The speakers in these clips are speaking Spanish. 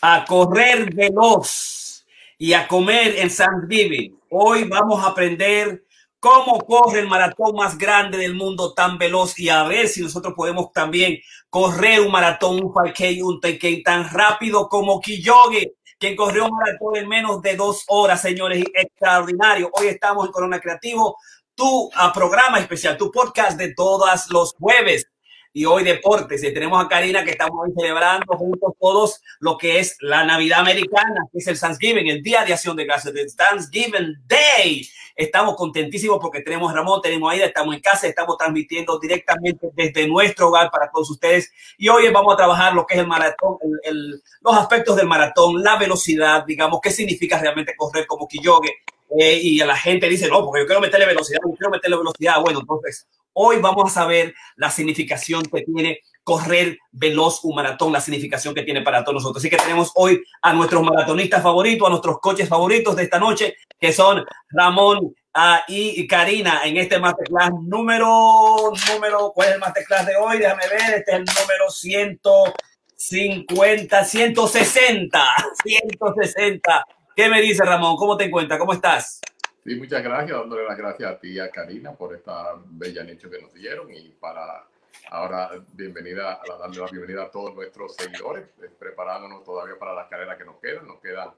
a correr veloz y a comer en Thanksgiving. Hoy vamos a aprender cómo corre el maratón más grande del mundo tan veloz y a ver si nosotros podemos también correr un maratón, un 5K, un 10 tan rápido como Kiyogi, quien corrió un maratón en menos de dos horas, señores, extraordinario. Hoy estamos en Corona Creativo, tu uh, programa especial, tu podcast de todos los jueves y hoy deportes. Y tenemos a Karina que estamos hoy celebrando juntos todos lo que es la Navidad americana, que es el Thanksgiving, el Día de Acción de Gracias, el Thanksgiving Day. Estamos contentísimos porque tenemos Ramón, tenemos Aida, estamos en casa, estamos transmitiendo directamente desde nuestro hogar para todos ustedes. Y hoy vamos a trabajar lo que es el maratón, el, los aspectos del maratón, la velocidad, digamos, qué significa realmente correr como Kiyoge. Eh, y a la gente dice, no, porque yo quiero meterle velocidad, yo quiero meterle velocidad. Bueno, entonces Hoy vamos a saber la significación que tiene correr veloz un maratón, la significación que tiene para todos nosotros. Así que tenemos hoy a nuestros maratonistas favoritos, a nuestros coches favoritos de esta noche, que son Ramón uh, y Karina en este masterclass número, número, ¿cuál es el masterclass de hoy? Déjame ver, este es el número 150, 160, 160. ¿Qué me dice Ramón? ¿Cómo te encuentras? ¿Cómo estás? Sí, muchas gracias, dándole las gracias a ti y a Karina por esta bella noche que nos dieron y para ahora bienvenida, a darle la bienvenida a todos nuestros seguidores, eh, preparándonos todavía para las carreras que nos quedan. Nos quedan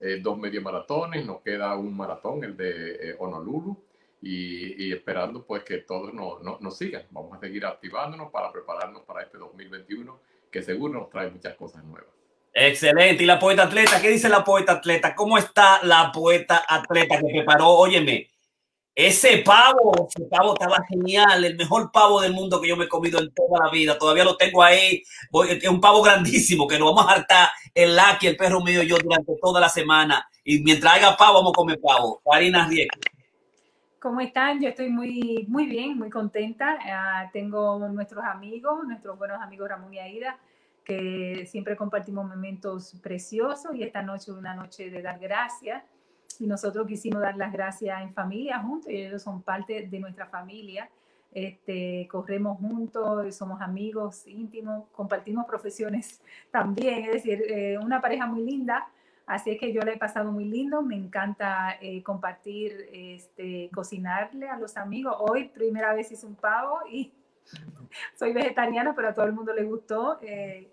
eh, dos medio maratones, nos queda un maratón, el de eh, Honolulu, y, esperando pues que todos nos, nos, nos sigan. Vamos a seguir activándonos para prepararnos para este 2021, que seguro nos trae muchas cosas nuevas. Excelente. ¿Y la poeta atleta? ¿Qué dice la poeta atleta? ¿Cómo está la poeta atleta que preparó? Óyeme, ese pavo, ese pavo estaba genial, el mejor pavo del mundo que yo me he comido en toda la vida. Todavía lo tengo ahí. Es un pavo grandísimo que nos vamos a hartar el Lucky, el perro mío y yo durante toda la semana. Y mientras haya pavo, vamos a comer pavo. Karina Rieke. ¿Cómo están? Yo estoy muy, muy bien, muy contenta. Uh, tengo nuestros amigos, nuestros buenos amigos Ramón y Aida que siempre compartimos momentos preciosos y esta noche una noche de dar gracias. Y nosotros quisimos dar las gracias en familia juntos y ellos son parte de nuestra familia. Este, corremos juntos, somos amigos íntimos, compartimos profesiones también, es decir, eh, una pareja muy linda. Así es que yo le he pasado muy lindo, me encanta eh, compartir, este, cocinarle a los amigos. Hoy primera vez hice un pavo y soy vegetariana, pero a todo el mundo le gustó. Eh,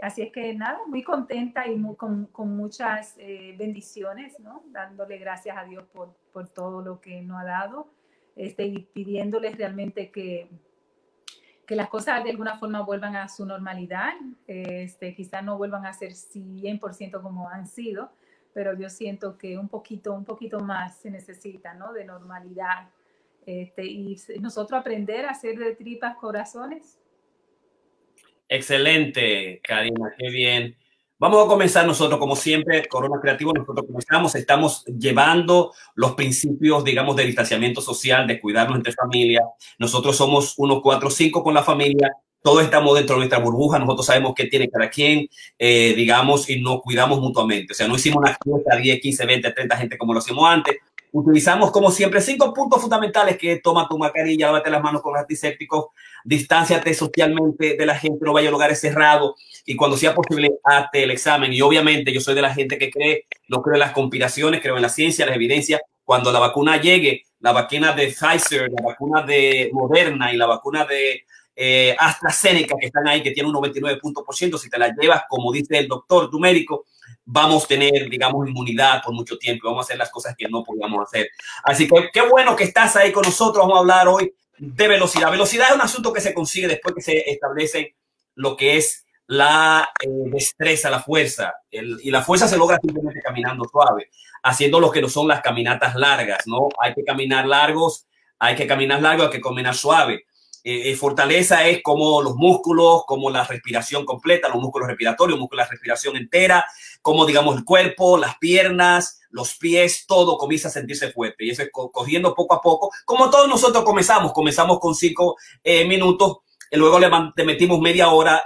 así es que nada, muy contenta y con, con, muchas eh, bendiciones, ¿no? Dándole gracias a Dios por, por, todo lo que nos ha dado este, y pidiéndoles realmente que, que las cosas de alguna forma vuelvan a su normalidad, este, quizás no vuelvan a ser 100% como han sido, pero yo siento que un poquito, un poquito más se necesita, ¿no? De normalidad este, y nosotros aprender a hacer de tripas corazones. Excelente, Karina, qué bien. Vamos a comenzar nosotros, como siempre, Corona Creativo, nosotros comenzamos, estamos llevando los principios, digamos, de distanciamiento social, de cuidarnos entre familia. Nosotros somos unos cuatro cinco con la familia, todos estamos dentro de nuestra burbuja, nosotros sabemos qué tiene cada quien, eh, digamos, y nos cuidamos mutuamente. O sea, no hicimos una fiesta 10, 15, 20, 30 gente como lo hacíamos antes, Utilizamos, como siempre, cinco puntos fundamentales que toma tu mascarilla, lávate las manos con antisépticos, distánciate socialmente de la gente, no vaya a lugares cerrados y cuando sea posible, hazte el examen. Y obviamente yo soy de la gente que cree, no creo en las conspiraciones, creo en la ciencia, la evidencia. Cuando la vacuna llegue, la vacuna de Pfizer, la vacuna de Moderna y la vacuna de eh, AstraZeneca, que están ahí, que tiene un 99%, si te la llevas, como dice el doctor, tu médico, vamos a tener, digamos, inmunidad por mucho tiempo, vamos a hacer las cosas que no podíamos hacer. Así que qué bueno que estás ahí con nosotros, vamos a hablar hoy de velocidad. Velocidad es un asunto que se consigue después que se establece lo que es la eh, destreza, la fuerza, y la fuerza se logra simplemente caminando suave, haciendo lo que no son las caminatas largas, ¿no? Hay que caminar largos, hay que caminar largo, hay que caminar suave. Eh, eh, fortaleza es como los músculos, como la respiración completa, los músculos respiratorios, músculos de respiración entera, como digamos el cuerpo, las piernas, los pies, todo comienza a sentirse fuerte. Y eso es cogiendo poco a poco, como todos nosotros comenzamos, comenzamos con cinco eh, minutos, y luego le, metimos media hora,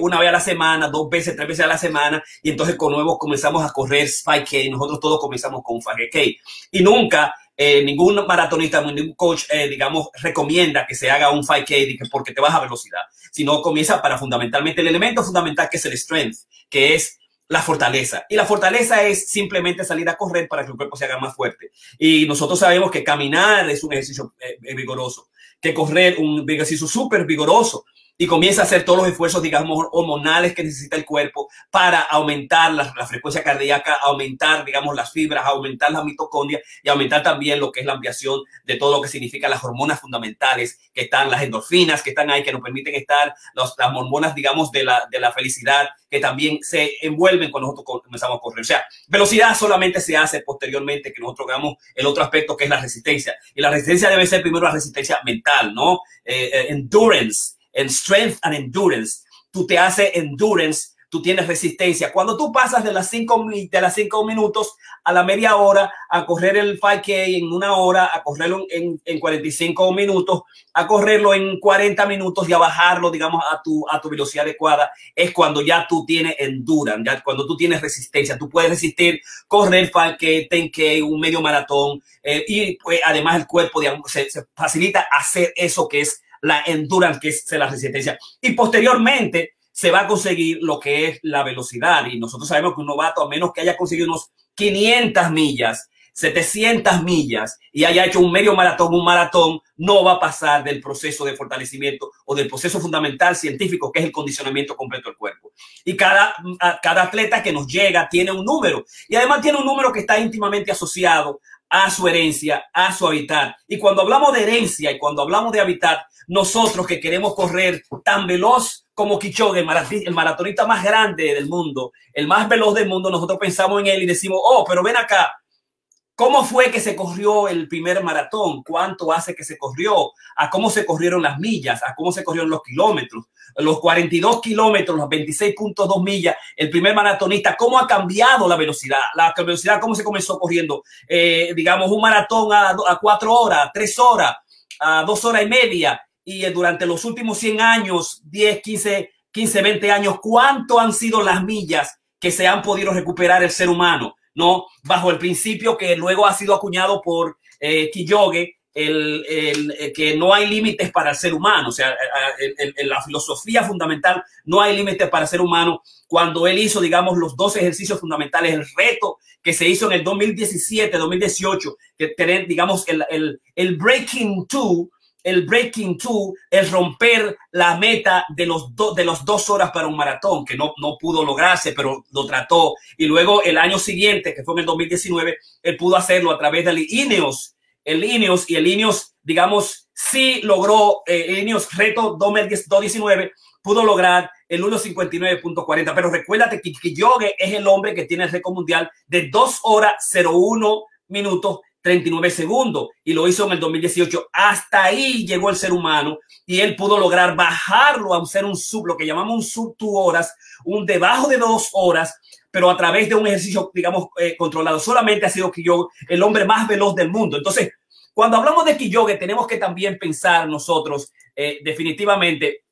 una vez a la semana, dos veces, tres veces a la semana, y entonces con nuevo comenzamos a correr 5K, nosotros todos comenzamos con 5K. Y nunca eh, ningún maratonista, ningún coach, eh, digamos, recomienda que se haga un 5K porque te vas a velocidad, sino comienza para fundamentalmente el elemento fundamental que es el strength, que es la fortaleza. Y la fortaleza es simplemente salir a correr para que el cuerpo se haga más fuerte. Y nosotros sabemos que caminar es un ejercicio eh, vigoroso, que correr un ejercicio súper vigoroso y comienza a hacer todos los esfuerzos, digamos, hormonales que necesita el cuerpo para aumentar la, frecuencia cardíaca, aumentar, digamos, las fibras, aumentar la mitocondria y aumentar también lo que es la ampliación de todo lo que significa las hormonas fundamentales que están, las endorfinas que están ahí, que nos permiten estar, las hormonas, digamos, de la, de la felicidad, que también se envuelven cuando nosotros comenzamos a correr. O sea, velocidad solamente se hace posteriormente que nosotros hagamos el otro aspecto que es la resistencia. Y la resistencia debe ser primero la resistencia mental, ¿no? Eh, eh, endurance en strength and endurance. Tú te haces endurance, tú tienes resistencia. Cuando tú pasas de las cinco, de las cinco minutos a la media hora a correr el 5K en una hora, a correrlo en, en 45 minutos, a correrlo en 40 minutos y a bajarlo, digamos, a tu, a tu velocidad adecuada, es cuando ya tú tienes endurance, ya cuando tú tienes resistencia. Tú puedes resistir correr 5K, 10K, un medio maratón eh, y pues, además el cuerpo digamos, se facilita hacer eso que es la endurance, que es la resistencia. Y posteriormente se va a conseguir lo que es la velocidad. Y nosotros sabemos que un novato, a menos que haya conseguido unos 500 millas, 700 millas y haya hecho un medio maratón, un maratón, no va a pasar del proceso de fortalecimiento o del proceso fundamental científico que es el condicionamiento completo del cuerpo. Y cada, cada atleta que nos llega tiene un número y además tiene un número que está íntimamente asociado a su herencia, a su hábitat. Y cuando hablamos de herencia y cuando hablamos de hábitat, nosotros que queremos correr tan veloz como Kichogue, el maratonista más grande del mundo, el más veloz del mundo, nosotros pensamos en él y decimos, oh, pero ven acá, ¿cómo fue que se corrió el primer maratón? ¿Cuánto hace que se corrió? ¿A cómo se corrieron las millas? ¿A cómo se corrieron los kilómetros? Los 42 kilómetros, los 26.2 millas, el primer maratonista, ¿cómo ha cambiado la velocidad? La velocidad, ¿cómo se comenzó corriendo? Eh, digamos, un maratón a, a cuatro horas, tres horas, a dos horas y media y durante los últimos 100 años, 10, 15, 15, 20 años, ¿cuánto han sido las millas que se han podido recuperar el ser humano? ¿No? Bajo el principio que luego ha sido acuñado por eh, Kiyoge, el, el, que no hay límites para el ser humano. O sea, en la filosofía fundamental no hay límites para el ser humano. Cuando él hizo, digamos, los dos ejercicios fundamentales, el reto que se hizo en el 2017, 2018, que tener, digamos, el, el, el Breaking Two, el breaking two, el romper la meta de los, de los dos horas para un maratón, que no, no pudo lograrse, pero lo trató. Y luego el año siguiente, que fue en el 2019, él pudo hacerlo a través del Ineos, el Ineos y el Ineos, digamos, sí logró, eh, el Ineos reto 2019, pudo lograr el 1.59.40, pero recuérdate que Kiyoge es el hombre que tiene el récord mundial de 2 horas 01 minutos 39 segundos y lo hizo en el 2018. Hasta ahí llegó el ser humano y él pudo lograr bajarlo a ser un sub, lo que llamamos un sub two horas, un debajo de dos horas, pero a través de un ejercicio, digamos, eh, controlado. Solamente ha sido Kiyoge el hombre más veloz del mundo. Entonces, cuando hablamos de Kiyoge, tenemos que también pensar nosotros eh, definitivamente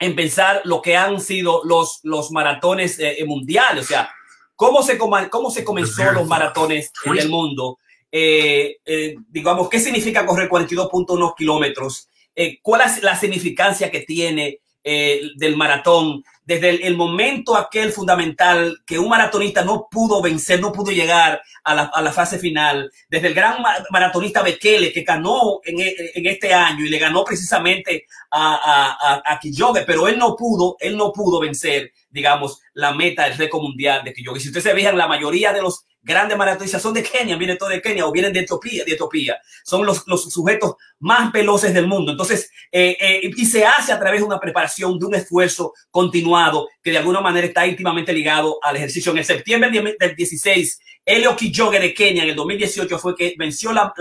en pensar lo que han sido los, los maratones eh, mundiales, o sea, cómo se, cómo se comenzó los maratones en el mundo eh, eh, digamos, ¿qué significa correr 42.1 kilómetros? Eh, ¿Cuál es la significancia que tiene del maratón? Desde el, momento aquel fundamental que un maratonista no pudo vencer, no pudo llegar a la, fase final, desde el gran maratonista Bekele que ganó en, este año y le ganó precisamente a, a, a, pero él no pudo, él no pudo vencer, digamos, la meta del récord mundial de Kiyoge. Si ustedes se fijan, la mayoría de los grandes maratonistas son de Kenia, vienen todos de Kenia o vienen de Etiopía, de Etiopía. Son los, los sujetos más veloces del mundo. Entonces, eh, eh, y se hace a través de una preparación, de un esfuerzo continuado que de alguna manera está íntimamente ligado al ejercicio. En septiembre del 16, Elio Kijoge de Kenia en el 2018 fue que venció la,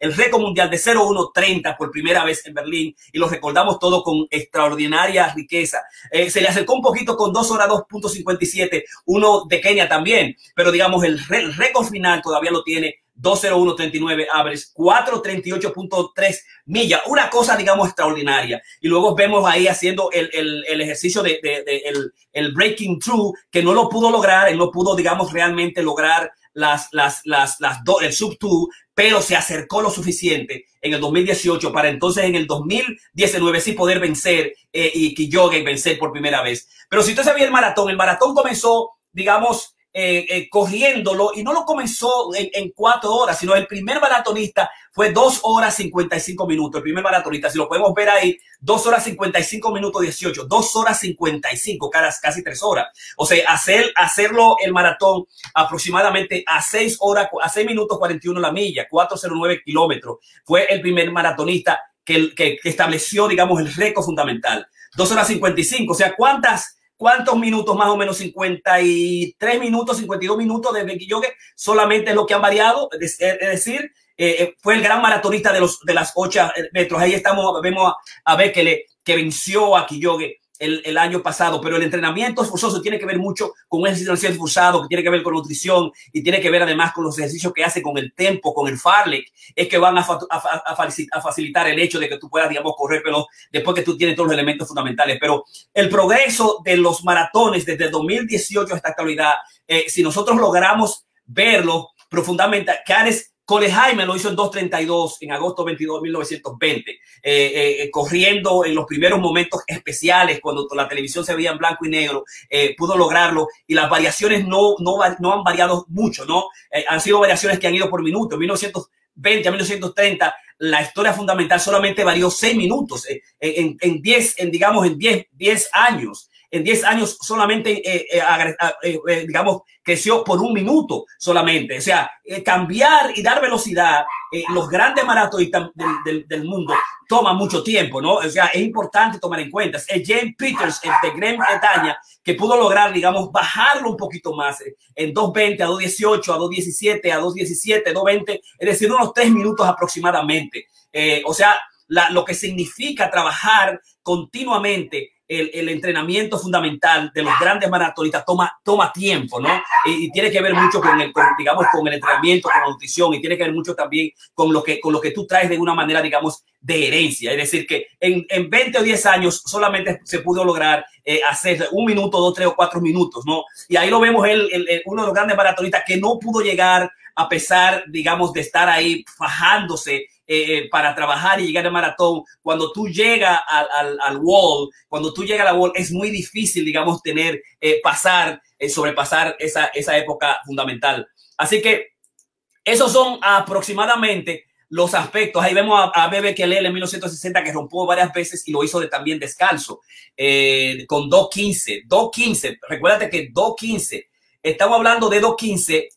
el récord mundial de 0-1-30 por primera vez en Berlín y lo recordamos todo con extraordinaria riqueza. Eh, se le acercó un poquito con 2 horas 2.57, uno de Kenia también, pero digamos el récord final todavía lo tiene 201.39 average, 438.3 millas, una cosa, digamos, extraordinaria. Y luego vemos ahí haciendo el, el, el ejercicio de, el, el, breaking through, que no lo pudo lograr, él no pudo, digamos, realmente lograr las, las, las, las el sub 2, pero se acercó lo suficiente en el 2018 para entonces en el 2019 sí poder vencer eh, y y vencer por primera vez. Pero si usted sabía el maratón, el maratón comenzó digamos, eh, eh, corriéndolo y no lo comenzó en, cuatro horas, sino el primer maratonista fue dos horas 55 minutos. El primer maratonista, si lo podemos ver ahí, dos horas 55 minutos 18, dos horas 55, casi, casi tres horas. O sea, hacer, hacerlo el maratón aproximadamente a seis horas, a seis minutos 41 la milla, 409 kilómetros. Fue el primer maratonista que, que, que estableció, digamos, el récord fundamental. Dos horas 55, o sea, ¿cuántas? ¿Cuántos minutos? Más o menos 53 minutos, 52 minutos de Becky solamente es lo que han variado. Es, decir, eh, fue el gran maratonista de, los, de las 8 metros. Ahí estamos, vemos a, a Bekele que venció a Kiyogue el, el, año pasado, pero el entrenamiento forzoso tiene que ver mucho con un ejercicio forzado, que tiene que ver con nutrición y tiene que ver además con los ejercicios que hace con el tempo, con el farlek, es que van a, a, facilitar el hecho de que tú puedas, digamos, correr, pero después que tú tienes todos los elementos fundamentales. Pero el progreso de los maratones desde 2018 hasta actualidad, eh, si nosotros logramos verlo profundamente, Canes Cole Jaime lo hizo en 2.32 en agosto 22 de 1920, eh, eh, corriendo en los primeros momentos especiales, cuando la televisión se veía en blanco y negro, eh, pudo lograrlo y las variaciones no, no, no han variado mucho, ¿no? Eh, han sido variaciones que han ido por minuto. En 1920 a 1930, la historia fundamental solamente varió seis minutos, eh, en, en 10, en, digamos, en 10, 10 años en 10 años solamente, eh, eh, eh, eh, digamos, creció por un minuto solamente. O sea, eh, cambiar y dar velocidad, los grandes maratonistas del, del, del, mundo toma mucho tiempo, ¿no? O sea, es importante tomar en cuenta. Es James Peters, el de Gran Bretaña, que pudo lograr, digamos, bajarlo un poquito más en 2.20 a 2.18, a 2.17, a 2.17, 2.20, es decir, unos tres minutos aproximadamente. o sea, la, lo que significa trabajar continuamente el, el, entrenamiento fundamental de los grandes maratonistas toma, toma tiempo, ¿no? Y, y tiene que ver mucho con el, con, digamos, con el entrenamiento, con la nutrición y tiene que ver mucho también con lo que, con lo que tú traes de una manera, digamos, de herencia. Es decir, que en, en 20 o 10 años solamente se pudo lograr eh, hacer un minuto, dos, tres o cuatro minutos, ¿no? Y ahí lo vemos el, el, uno de los grandes maratonistas que no pudo llegar a pesar, digamos, de estar ahí fajándose eh, para trabajar y llegar al maratón, cuando tú llegas al, al, al, wall, cuando tú llegas a la wall, es muy difícil, digamos, tener, eh, pasar, eh, sobrepasar esa, esa época fundamental. Así que esos son aproximadamente los aspectos. Ahí vemos a, a Bebe Kelele en 1960 que rompió varias veces y lo hizo de, también descalzo, eh, con 2.15. 2.15, recuérdate que 2.15, estamos hablando de 2.15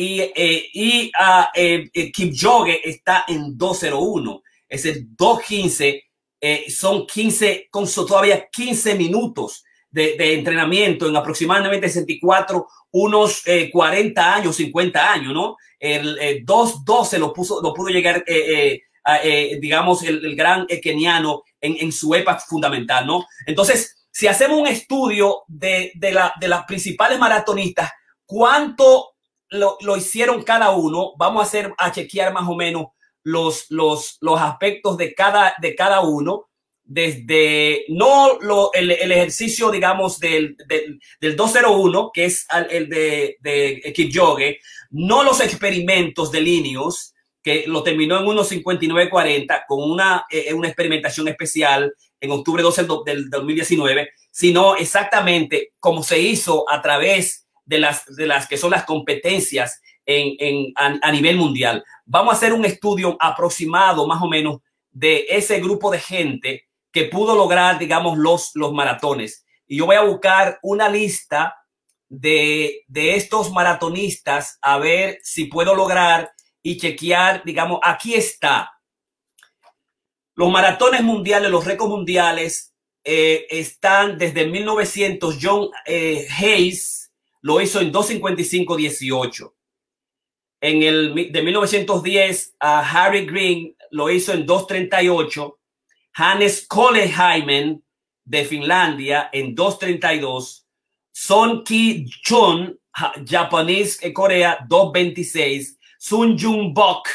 y, eh, y uh, eh, Kipchoge está en 201. Es el 215. Eh, son 15, con todavía 15 minutos de, entrenamiento en aproximadamente 64, unos eh, 40 años, 50 años, ¿no? El eh, 212 lo, puso, lo pudo llegar, eh, eh, digamos, el, gran keniano en, su época fundamental, ¿no? Entonces, si hacemos un estudio de, de las principales maratonistas, ¿cuánto lo, lo, hicieron cada uno. Vamos a hacer, a chequear más o menos los, los, los aspectos de cada, de cada uno. Desde no lo, el, el ejercicio, digamos, del, del, del, 201, que es el de, de Kipchoge, no los experimentos de Linius, que lo terminó en 1.59.40 con una, eh, una experimentación especial en octubre 12 del 2019, sino exactamente como se hizo a través de las, de las que son las competencias en, en a, nivel mundial. Vamos a hacer un estudio aproximado más o menos de ese grupo de gente que pudo lograr, digamos, los, los maratones. Y yo voy a buscar una lista de, de estos maratonistas a ver si puedo lograr y chequear, digamos, aquí está. Los maratones mundiales, los récords mundiales eh, están desde 1900. John eh, Hayes, lo hizo en 255-18. En el de 1910, a Harry Green lo hizo en 238. Hannes Koleheimen de Finlandia en 232. Son Ki Chun, japonés de Corea, 226. Sun Jung Bok,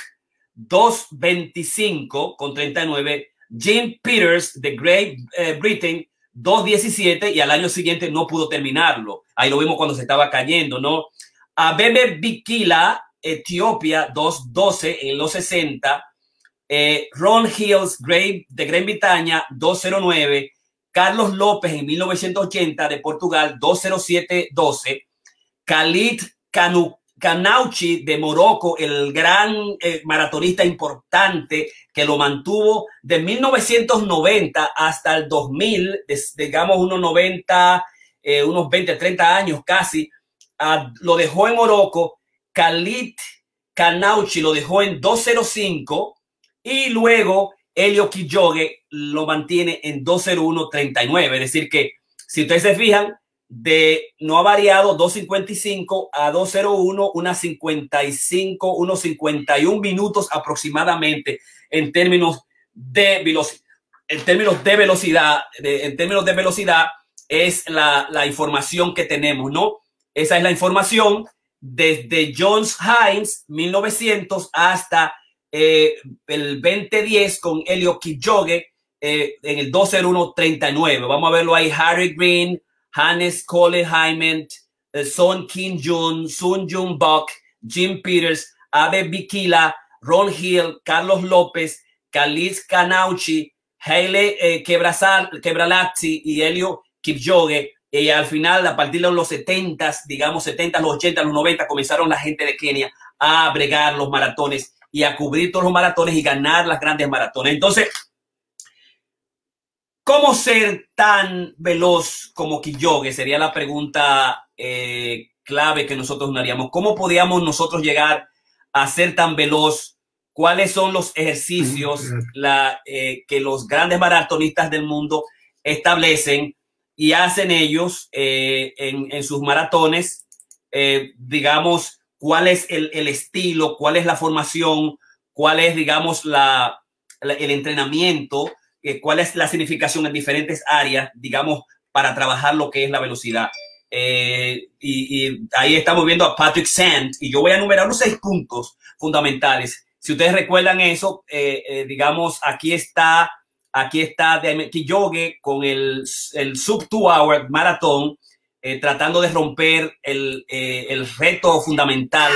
225 con 39. Jim Peters de Great eh, Britain, 2.17 y al año siguiente no pudo terminarlo. Ahí lo vimos cuando se estaba cayendo, ¿no? A Bebe Bikila, Etiopía, 2.12 en los 60. Eh, Ron Hills, Grave, de Gran Bretaña, 209. Carlos López en 1980 de Portugal, 207-12. Khalid Kanauchi de Morocco, el gran eh, maratonista importante que lo mantuvo de 1990 hasta el 2000, digamos unos 90, eh, unos 20, 30 años casi, lo dejó en Morocco. Khalid Kanauchi lo dejó en 205 y luego Elio Kijoge lo mantiene en 201.39. Es decir, que si ustedes se fijan, de no ha variado 255 a 201, unas 55, unos 51 minutos aproximadamente en términos de velocidad. En términos de velocidad, en términos de velocidad es la, información que tenemos, ¿no? Esa es la información desde Jones Hines 1900 hasta eh, el 2010 con Elio Kijoge eh, en el 20139. Vamos a verlo ahí. Harry Green, Hannes Cole Hyman, eh, Son Kim Jun, Sun Jun Bok, Jim Peters, Abe Bikila, Ron Hill, Carlos López, Kaliz Kanauchi, Haile eh, Quebralazzi y Helio Kipchoge. Y al final, a partir de los 70, digamos 70, los 80, los 90, comenzaron la gente de Kenia a bregar los maratones y a cubrir todos los maratones y ganar las grandes maratones. Entonces, ¿Cómo ser tan veloz como Kiyoge? Sería la pregunta eh, clave que nosotros nos haríamos. ¿Cómo podíamos nosotros llegar a ser tan veloz? ¿Cuáles son los ejercicios la, eh, que los grandes maratonistas del mundo establecen y hacen ellos eh, en, sus maratones? digamos, ¿cuál es el, estilo? ¿Cuál es la formación? ¿Cuál es, digamos, la, el entrenamiento? Cuál es la significación en diferentes áreas, digamos, para trabajar lo que es la velocidad. Eh, y, ahí estamos viendo a Patrick Sand y yo voy a enumerar unos seis puntos fundamentales. Si ustedes recuerdan eso, eh, eh, digamos, aquí está, aquí está Kiyoge con el, el sub two hour maratón, tratando de romper el, el reto fundamental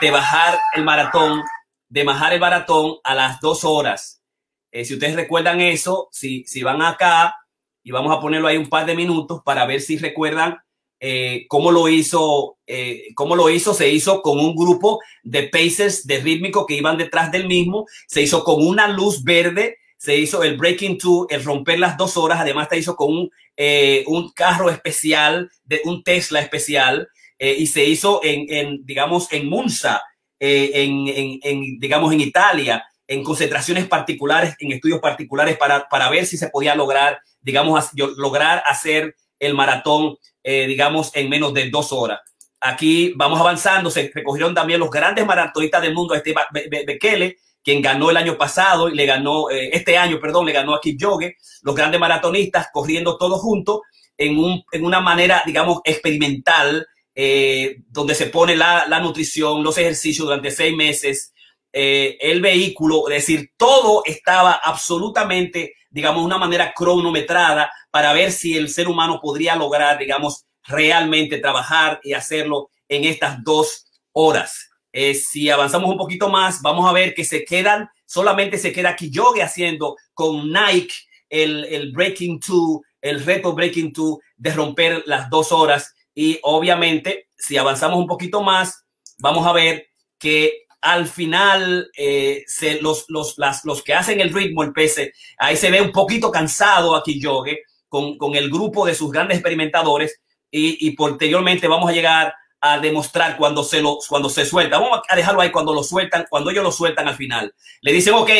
de bajar el maratón, de bajar el maratón a las dos horas. Eh, si ustedes recuerdan eso, si, van acá y vamos a ponerlo ahí un par de minutos para ver si recuerdan eh, cómo lo hizo, eh, cómo lo hizo, se hizo con un grupo de pacers de rítmico que iban detrás del mismo, se hizo con una luz verde, se hizo el breaking two, el romper las dos horas, además se hizo con un, carro especial, de un Tesla especial, y se hizo en, en, digamos, en en, en, digamos, en Italia en concentraciones particulares, en estudios particulares para, para ver si se podía lograr, digamos, lograr hacer el maratón, eh, digamos, en menos de dos horas. Aquí vamos avanzando, se recogieron también los grandes maratonistas del mundo, este Bekele, quien ganó el año pasado y le ganó, eh, este año, perdón, le ganó a Kipchoge, los grandes maratonistas corriendo todos juntos en, un, en una manera, digamos, experimental, eh, donde se pone la, la nutrición, los ejercicios durante seis meses, eh, el vehículo, es decir, todo estaba absolutamente, digamos, una manera cronometrada para ver si el ser humano podría lograr, digamos, realmente trabajar y hacerlo en estas dos horas. Eh, si avanzamos un poquito más, vamos a ver que se quedan, solamente se queda Kiyoge haciendo con Nike el, el Breaking Two, el reto Breaking Two de romper las dos horas. Y obviamente, si avanzamos un poquito más, vamos a ver que al final eh, los, los, los que hacen el ritmo, el PC, ahí se ve un poquito cansado aquí Yogue con, con el grupo de sus grandes experimentadores y, posteriormente vamos a llegar a demostrar cuando se, lo, cuando se suelta. Vamos a dejarlo ahí cuando lo sueltan, cuando ellos lo sueltan al final. Le dicen, ok,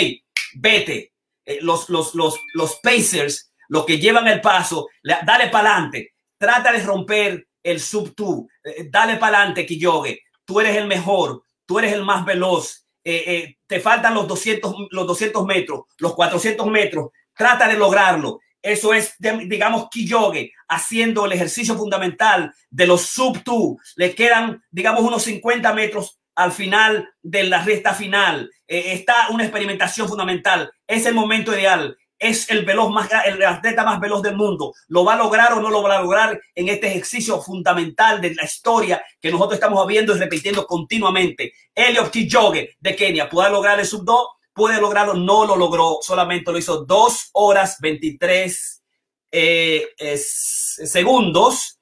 vete. Eh, los, los, los, los Pacers, los que llevan el paso, dale para adelante. Trata de romper el sub two. Eh, dale para adelante, Kiyoge. Tú eres el mejor tú eres el más veloz, eh, eh, te faltan los 200, los 200 metros, los 400 metros, trata de lograrlo. Eso es, digamos, Kiyoge haciendo el ejercicio fundamental de los sub two. Le quedan, digamos, unos 50 metros al final de la recta final. Eh, está una experimentación fundamental. Es el momento ideal es el veloz más, el atleta más veloz del mundo. ¿Lo va a lograr o no lo va a lograr en este ejercicio fundamental de la historia que nosotros estamos viendo y repitiendo continuamente? Eliot Kipchoge de Kenia, ¿puede lograr el sub 2? Puede lograrlo, no lo logró, solamente lo hizo 2 horas 23 eh, segundos.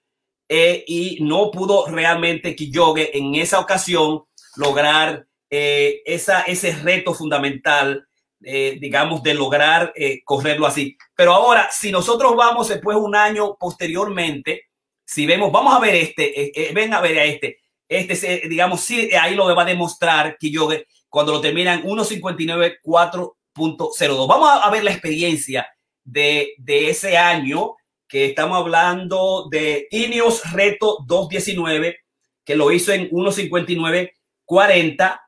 eh, y no pudo realmente Kiyoge en esa ocasión lograr eh, esa, ese reto fundamental, eh, digamos, de lograr correrlo así. Pero ahora, si nosotros vamos después un año posteriormente, si vemos, vamos a ver este, ven a ver a este, este, digamos, sí, ahí lo va a demostrar Kiyoge cuando lo terminan 1.59, 4.02. Vamos a ver la experiencia de, de ese año que estamos hablando de Ineos Reto 219, que lo hizo en 1.59.40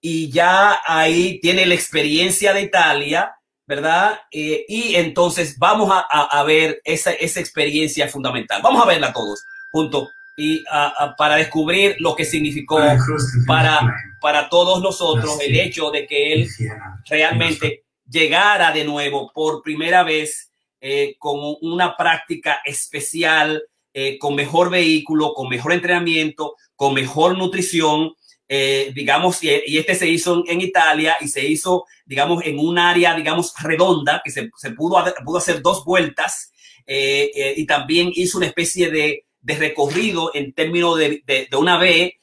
y ya ahí tiene la experiencia de Italia, ¿verdad? Eh, y entonces vamos a, ver esa, esa, experiencia fundamental. Vamos a verla todos juntos y para descubrir lo que significó para, para todos nosotros el hecho de que él realmente llegara de nuevo por primera vez eh, con una práctica especial, eh, con mejor vehículo, con mejor entrenamiento, con mejor nutrición, eh, digamos, y, este se hizo en Italia y se hizo, digamos, en un área, digamos, redonda, que se, pudo, pudo hacer dos vueltas y también hizo una especie de, recorrido en términos de, una B.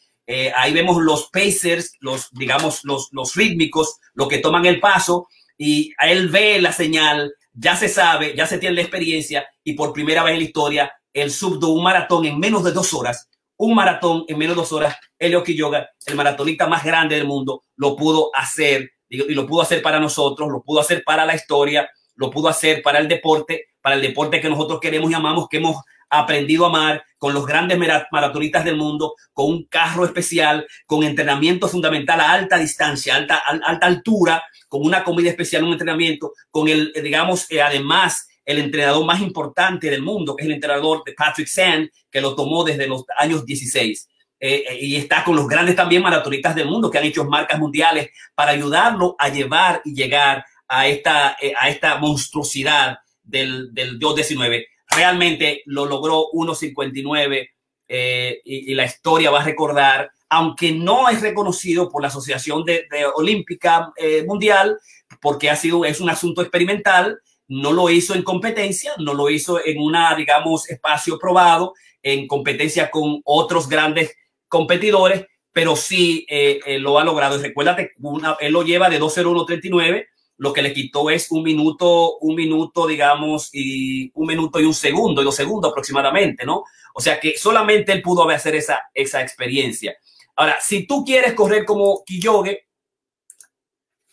ahí vemos los pacers, los, digamos, los, los rítmicos, lo que toman el paso y él ve la señal ya se sabe, ya se tiene la experiencia y por primera vez en la historia, el subdo un maratón en menos de dos horas, un maratón en menos de dos horas, Elio Quiyoga, el maratonista más grande del mundo, lo pudo hacer y lo pudo hacer para nosotros, lo pudo hacer para la historia, lo pudo hacer para el deporte, para el deporte que nosotros queremos y amamos, que hemos aprendido a amar con los grandes maratonistas del mundo, con un carro especial, con entrenamiento fundamental a alta distancia, alta, alta altura, con una comida especial, un entrenamiento, con el, eh, digamos, eh, además, el entrenador más importante del mundo, es el entrenador de Patrick Sand, que lo tomó desde los años 16. Eh, y está con los grandes también maratonistas del mundo que han hecho marcas mundiales para ayudarlo a llevar y llegar a esta, a esta monstruosidad del, del 219. Realmente lo logró 1.59 y, y, la historia va a recordar aunque no es reconocido por la Asociación de, Olímpica eh, Mundial, porque ha sido, es un asunto experimental, no lo hizo en competencia, no lo hizo en una, digamos, espacio probado, en competencia con otros grandes competidores, pero sí eh, eh, lo ha logrado. Y recuérdate, él lo lleva de 2.01.39, lo que le quitó es un minuto, un minuto, digamos, y un minuto y un segundo, y dos segundos aproximadamente, ¿no? O sea que solamente él pudo hacer esa, esa experiencia. Ahora, si tú quieres correr como Kiyoge,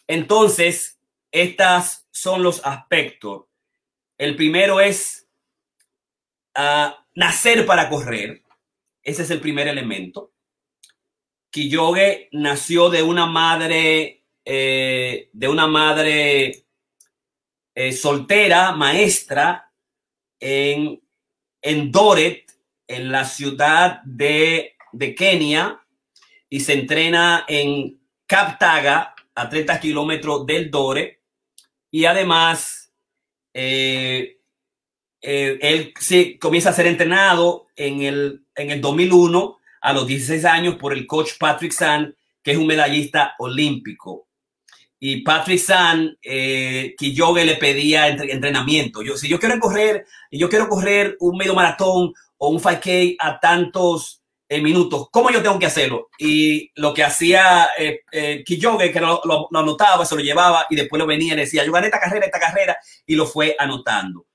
entonces estos son los aspectos. El primero es ah, nacer para correr. Ese es el primer elemento. Kiyoge nació de una madre, eh, de una madre eh, soltera, maestra, en, en Doret, en la ciudad de, de Kenia, y se entrena en Captaga, a 30 kilómetros del Dore. Y además, eh, eh, él se comienza a ser entrenado en el, en el 2001 a los 16 años por el coach Patrick San, que es un medallista olímpico. Y Patrick San, eh, yo le pedía entrenamiento. Yo, si yo quiero correr, yo quiero correr un medio maratón o un 5K a tantos en minutos, ¿cómo yo tengo que hacerlo? Y lo que hacía eh, eh que lo, lo, anotaba, se lo llevaba y después lo venía y decía, yo gané esta carrera, esta carrera, y lo fue anotando.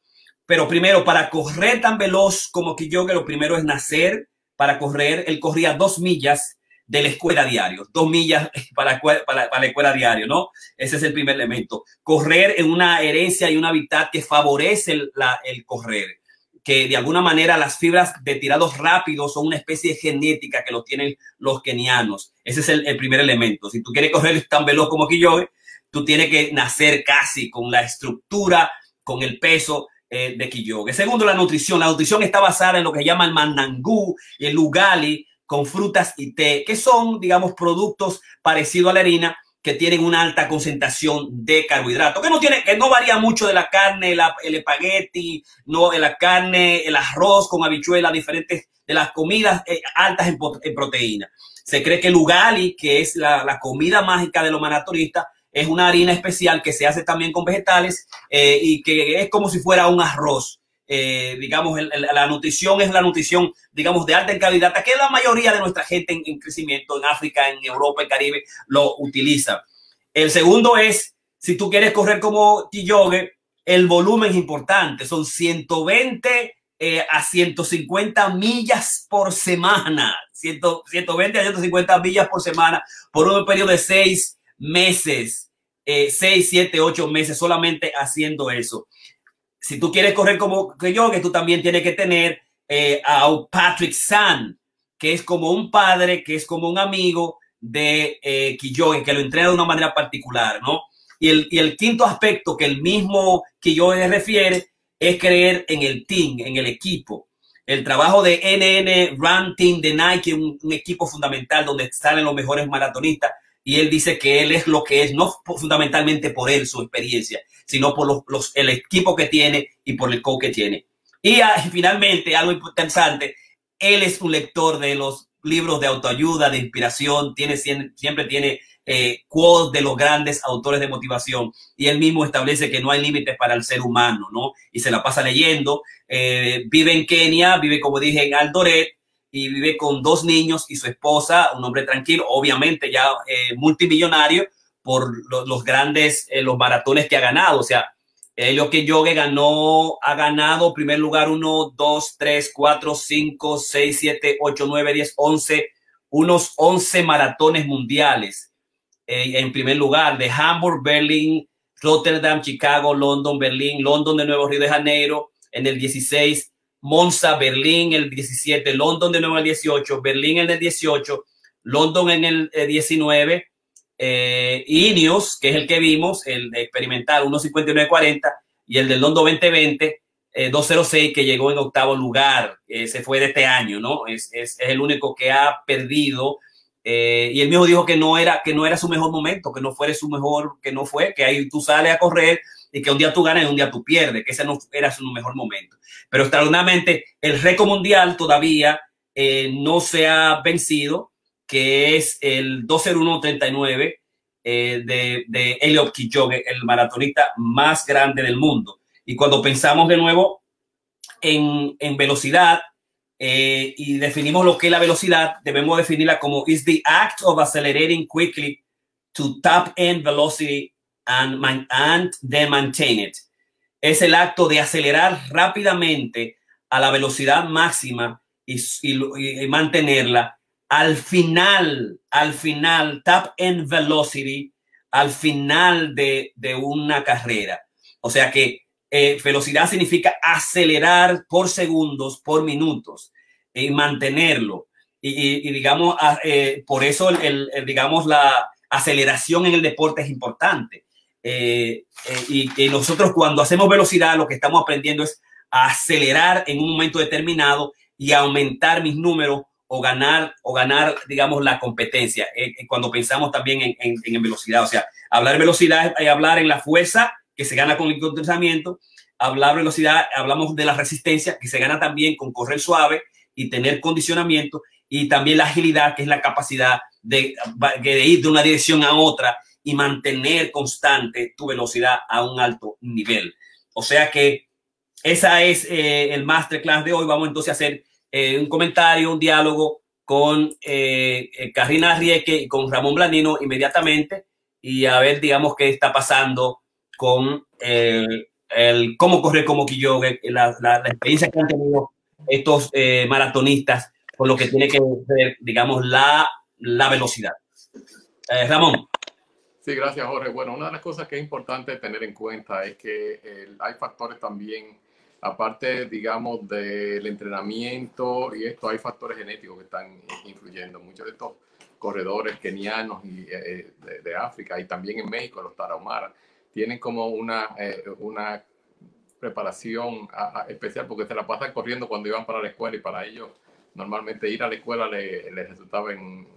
Pero primero, para correr tan veloz como Kiyoge, lo primero es nacer para correr. Él corría dos millas de la escuela diario, dos millas para, para, para la escuela diario, ¿no? Ese es el primer elemento. Correr en una herencia y un hábitat que favorece la, el correr que de alguna manera las fibras de tirados rápidos son una especie de genética que lo tienen los kenianos. Ese es el, primer elemento. Si tú quieres correr tan veloz como yo, tú tienes que nacer casi con la estructura, con el peso eh, de Kiyoge. Segundo, la nutrición. La nutrición está basada en lo que llama el manangú y el ugali con frutas y té, que son, digamos, productos parecidos a la harina, que tienen una alta concentración de carbohidratos, que no tiene, que no varía mucho de la carne, el espagueti, no de la carne, el arroz con habichuelas, diferentes de las comidas eh, altas en, proteína. Se cree que el ugali, que es la, comida mágica de los maratonistas, es una harina especial que se hace también con vegetales eh, y que es como si fuera un arroz. Eh, digamos, la nutrición es la nutrición, digamos, de alta calidad, que la mayoría de nuestra gente en, crecimiento en África, en Europa, en Caribe, lo utiliza. El segundo es, si tú quieres correr como Kiyoge, el volumen es importante, son 120 eh, a 150 millas por semana, 120 a 150 millas por semana por un periodo de seis meses, eh, seis, siete, ocho meses solamente haciendo eso si tú quieres correr como que yo, que tú también tienes que tener eh, a Patrick San, que es como un padre, que es como un amigo de eh, que lo entrena de una manera particular, ¿no? Y el, y el quinto aspecto que el mismo Quillogue refiere es creer en el team, en el equipo. El trabajo de NN Run Team de Nike, un, un equipo fundamental donde salen los mejores maratonistas, y él dice que él es lo que es, no fundamentalmente por él, su experiencia, sino por los, el equipo que tiene y por el coach que tiene. Y ah, finalmente, algo interesante, él es un lector de los libros de autoayuda, de inspiración, tiene, siempre tiene eh, quotes de los grandes autores de motivación y él mismo establece que no hay límites para el ser humano, ¿no? Y se la pasa leyendo. Eh, vive en Kenia, vive, como dije, en Aldoret y vive con dos niños y su esposa, un hombre tranquilo, obviamente ya eh, multimillonario por los grandes, eh, los maratones que ha ganado. O sea, Elio que Yogue ganó, ha ganado primer lugar 1, 2, 3, 4, 5, 6, 7, 8, 9, 10, 11, unos 11 maratones mundiales. Eh, en primer lugar, de Hamburg, Berlín, Rotterdam, Chicago, London, Berlín, London de Nuevo Río de Janeiro, en el 16, Monza, Berlín el 17, London de nuevo el 18, Berlín en el 18, London en el 19, eh, Ineos, que es el que vimos, el de experimental 1.59.40 y el del London 2020 eh, 206 que llegó en octavo lugar, se fue de este año, ¿no? Es, es, el único que ha perdido eh, y él mismo dijo que no era que no era su mejor momento, que no fuera su mejor, que no fue, que ahí tú sales a correr y que un día tú ganas y un día tú pierdes, que ese no era su mejor momento. Pero extraordinariamente, el récord mundial todavía eh, no se ha vencido, que es el 201.39 eh, de, de Eliot Kipchoge, el maratonista más grande del mundo. Y cuando pensamos de nuevo en, en velocidad eh, y definimos lo que es la velocidad, debemos definirla como is the act of accelerating quickly to top end velocity and, and then maintain it es el acto de acelerar rápidamente a la velocidad máxima y, mantenerla al final, al final, tap in velocity, al final de, una carrera. O sea que eh, velocidad significa acelerar por segundos, por minutos y mantenerlo. Y, digamos, eh, por eso, el, digamos, la aceleración en el deporte es importante. Eh, eh, y que nosotros cuando hacemos velocidad lo que estamos aprendiendo es acelerar en un momento determinado y aumentar mis números o ganar o ganar digamos la competencia eh, cuando pensamos también en, en, velocidad. O sea hablar velocidad es hablar en la fuerza que se gana con el condensamiento hablar velocidad hablamos de la resistencia que se gana también con correr suave y tener condicionamiento. Y también la agilidad que es la capacidad de ir de una dirección a otra y mantener constante tu velocidad a un alto nivel. O sea que esa es eh, el masterclass de hoy. Vamos entonces a hacer eh, un comentario, un diálogo con eh, Karina Rieke y con Ramón Blandino inmediatamente y a ver, digamos, qué está pasando con el cómo correr como Kiyoge, la, la, experiencia que han tenido estos maratonistas con lo que tiene que ver, digamos, la, la velocidad. Ramón. Sí, gracias Jorge. Bueno, una de las cosas que es importante tener en cuenta es que hay factores también, aparte, digamos, del entrenamiento y esto, hay factores genéticos que están influyendo. Muchos de estos corredores kenianos y, eh, de, África y también en México, los tarahumaras, tienen como una, eh, una preparación especial porque se la pasan corriendo cuando iban para la escuela y para ellos normalmente ir a la escuela les le resultaba en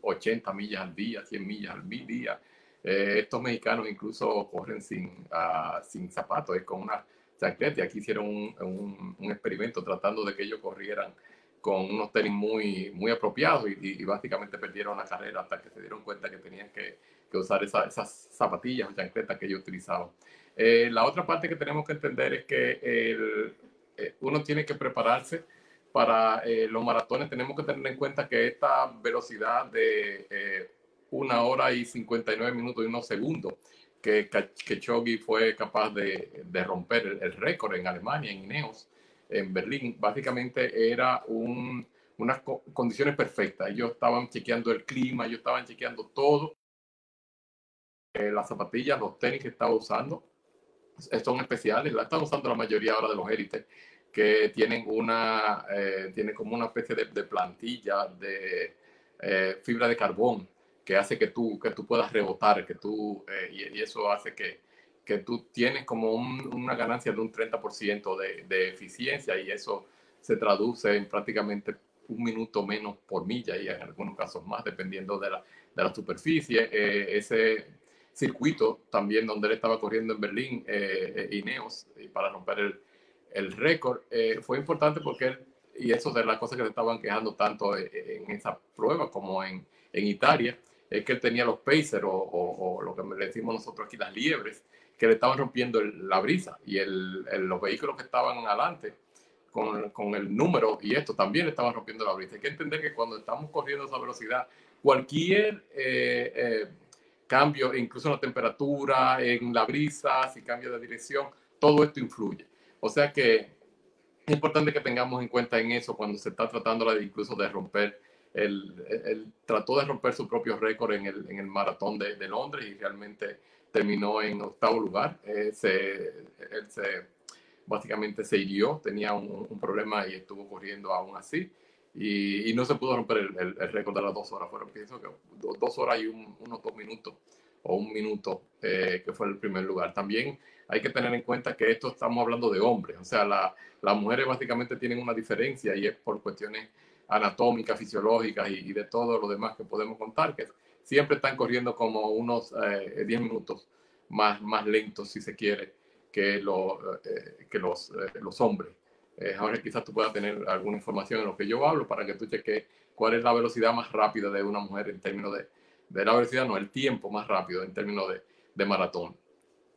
80 millas al día, 100 millas al día. Eh, estos mexicanos incluso corren sin, uh, sin zapatos, es con una chancleta. Aquí hicieron un, un, experimento tratando de que ellos corrieran con unos tenis muy, muy apropiados y, básicamente perdieron la carrera hasta que se dieron cuenta que tenían que, que usar esas zapatillas o chancletas que ellos utilizaban. Eh, la otra parte que tenemos que entender es que el, eh, uno tiene que prepararse para eh, los maratones. Tenemos que tener en cuenta que esta velocidad de una hora y 59 minutos y unos segundos que, que fue capaz de, romper el, el récord en Alemania, en Ineos, en Berlín, básicamente era un, unas condiciones perfectas. Ellos estaban chequeando el clima, ellos estaban chequeando todo. Eh, las zapatillas, los tenis que estaba usando eh, son especiales, la están usando la mayoría ahora de los élites, que tienen una, eh, como una especie de, de plantilla de eh, fibra de carbón que hace que tú, que tú puedas rebotar, que tú, y, y, eso hace que, que tú tienes como un, una ganancia de un 30% de, de eficiencia y eso se traduce en prácticamente un minuto menos por milla y en algunos casos más, dependiendo de la, de la superficie. Eh, ese circuito también donde él estaba corriendo en Berlín, eh, eh Ineos, para romper el, el récord, eh, fue importante porque él, y eso de las cosas que se estaban quejando tanto en, esa prueba como en, en, Italia, es que él tenía los pacers o, o, lo que le decimos nosotros aquí, las liebres, que le estaban rompiendo la brisa y el, los vehículos que estaban adelante con, con, el número y esto también estaban rompiendo la brisa. Hay que entender que cuando estamos corriendo a esa velocidad, cualquier eh, eh, cambio, incluso en la temperatura, en la brisa, si cambia de dirección, todo esto influye. O sea que es importante que tengamos en cuenta en eso cuando se está tratando incluso de romper, el, el, trató de romper su propio récord en el, en el maratón de, de, Londres y realmente terminó en octavo lugar. Eh, se, él se básicamente se hirió, tenía un, problema y estuvo corriendo aún así. Y, no se pudo romper el, récord de las dos horas. Fueron, pienso que dos horas y un, unos dos minutos o un minuto, eh, que fue el primer lugar. También hay que tener en cuenta que esto estamos hablando de hombres, o sea, la, las mujeres básicamente tienen una diferencia y es por cuestiones anatómicas, fisiológicas y, de todo lo demás que podemos contar, que siempre están corriendo como unos eh, 10 minutos más, más lentos, si se quiere, que, lo, eh, que los, eh, los hombres. Eh, ahora quizás tú puedas tener alguna información en lo que yo hablo para que tú cheques cuál es la velocidad más rápida de una mujer en términos de, de la velocidad, no, el tiempo más rápido en términos de, de maratón.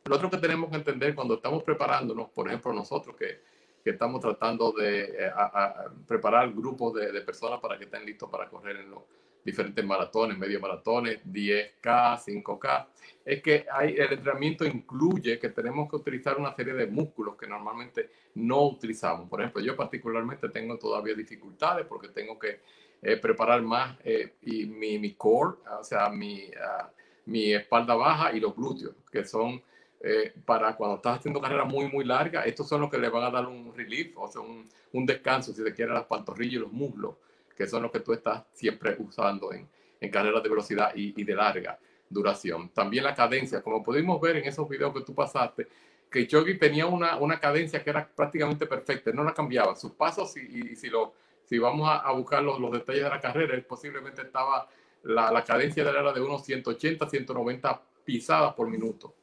Lo otro que tenemos que entender cuando estamos preparándonos, por ejemplo, nosotros que, que estamos tratando de a, a preparar grupos de, de, personas para que estén listos para correr en los diferentes maratones, medio maratones, 10K, 5K, es que hay, el entrenamiento incluye que tenemos que utilizar una serie de músculos que normalmente no utilizamos. Por ejemplo, yo particularmente tengo todavía dificultades porque tengo que eh, preparar más eh, y mi, mi, core, o sea, mi, uh, mi espalda baja y los glúteos, que son eh, para cuando estás haciendo carreras muy, muy largas, estos son los que le van a dar un relief, o sea, un, un descanso, si se quiere, las pantorrillas y los muslos que son los que tú estás siempre usando en, en carreras de velocidad y, y, de larga duración. También la cadencia, como pudimos ver en esos videos que tú pasaste, que Chogi tenía una, una cadencia que era prácticamente perfecta, no la cambiaba. Sus pasos, y, y si, lo, si vamos a, a buscar los, los, detalles de la carrera, él posiblemente estaba, la, la cadencia era de unos 180, 190 pisadas por minuto.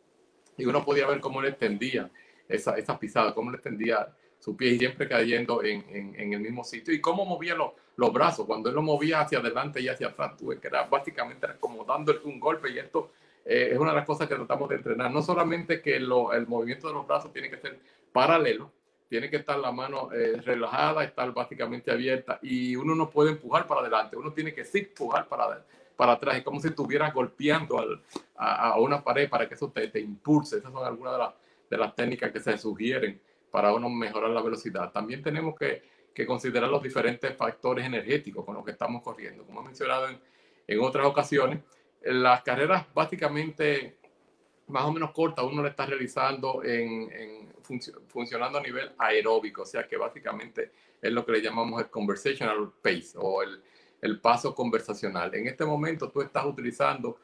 Y uno podía ver cómo le extendía esa, esas pisadas, cómo le extendía su pie siempre cayendo en, el mismo sitio. Y cómo movía los, brazos. Cuando él lo movía hacia adelante y hacia atrás, tuve que era básicamente como dándole un golpe. Y esto eh, es una de las cosas que tratamos de entrenar. No solamente que el movimiento de los brazos tiene que ser paralelo, tiene que estar la mano eh, relajada, estar básicamente abierta. Y uno no puede empujar para adelante, uno tiene que sí empujar para, para atrás. Es como si estuviera golpeando al, a, a, una pared para que eso te, te impulse. Esas son algunas de, las de las técnicas que se sugieren para uno mejorar la velocidad. También tenemos que, que, considerar los diferentes factores energéticos con los que estamos corriendo. Como he mencionado en, en otras ocasiones, las carreras básicamente más o menos cortas uno le está realizando en, en func funcionando a nivel aeróbico, o sea que básicamente es lo que le llamamos el conversational pace o el, el paso conversacional. En este momento tú estás utilizando,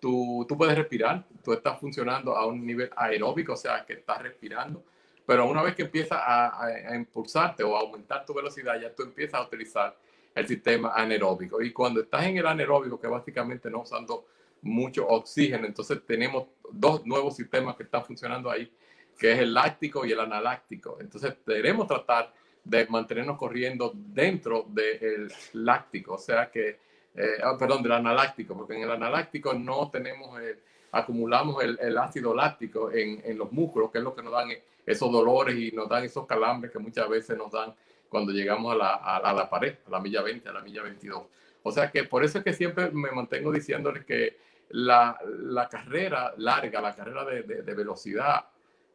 tú, tú puedes respirar, tú estás funcionando a un nivel aeróbico, o sea que estás respirando pero una vez que empiezas a, a, impulsarte o a aumentar tu velocidad, ya tú empiezas a utilizar el sistema anaeróbico. Y cuando estás en el anaeróbico, que básicamente no usando mucho oxígeno, entonces tenemos dos nuevos sistemas que están funcionando ahí, que es el láctico y el analáctico. Entonces debemos tratar de mantenernos corriendo dentro del láctico, o sea que, eh, ah, perdón, del analáctico, porque en el analáctico no tenemos el acumulamos el, ácido láctico en, en, los músculos, que es lo que nos dan esos dolores y nos dan esos calambres que muchas veces nos dan cuando llegamos a la, a, la pared, a la milla 20, a la milla 22. O sea que por eso es que siempre me mantengo diciéndoles que la, la carrera larga, la carrera de, de, velocidad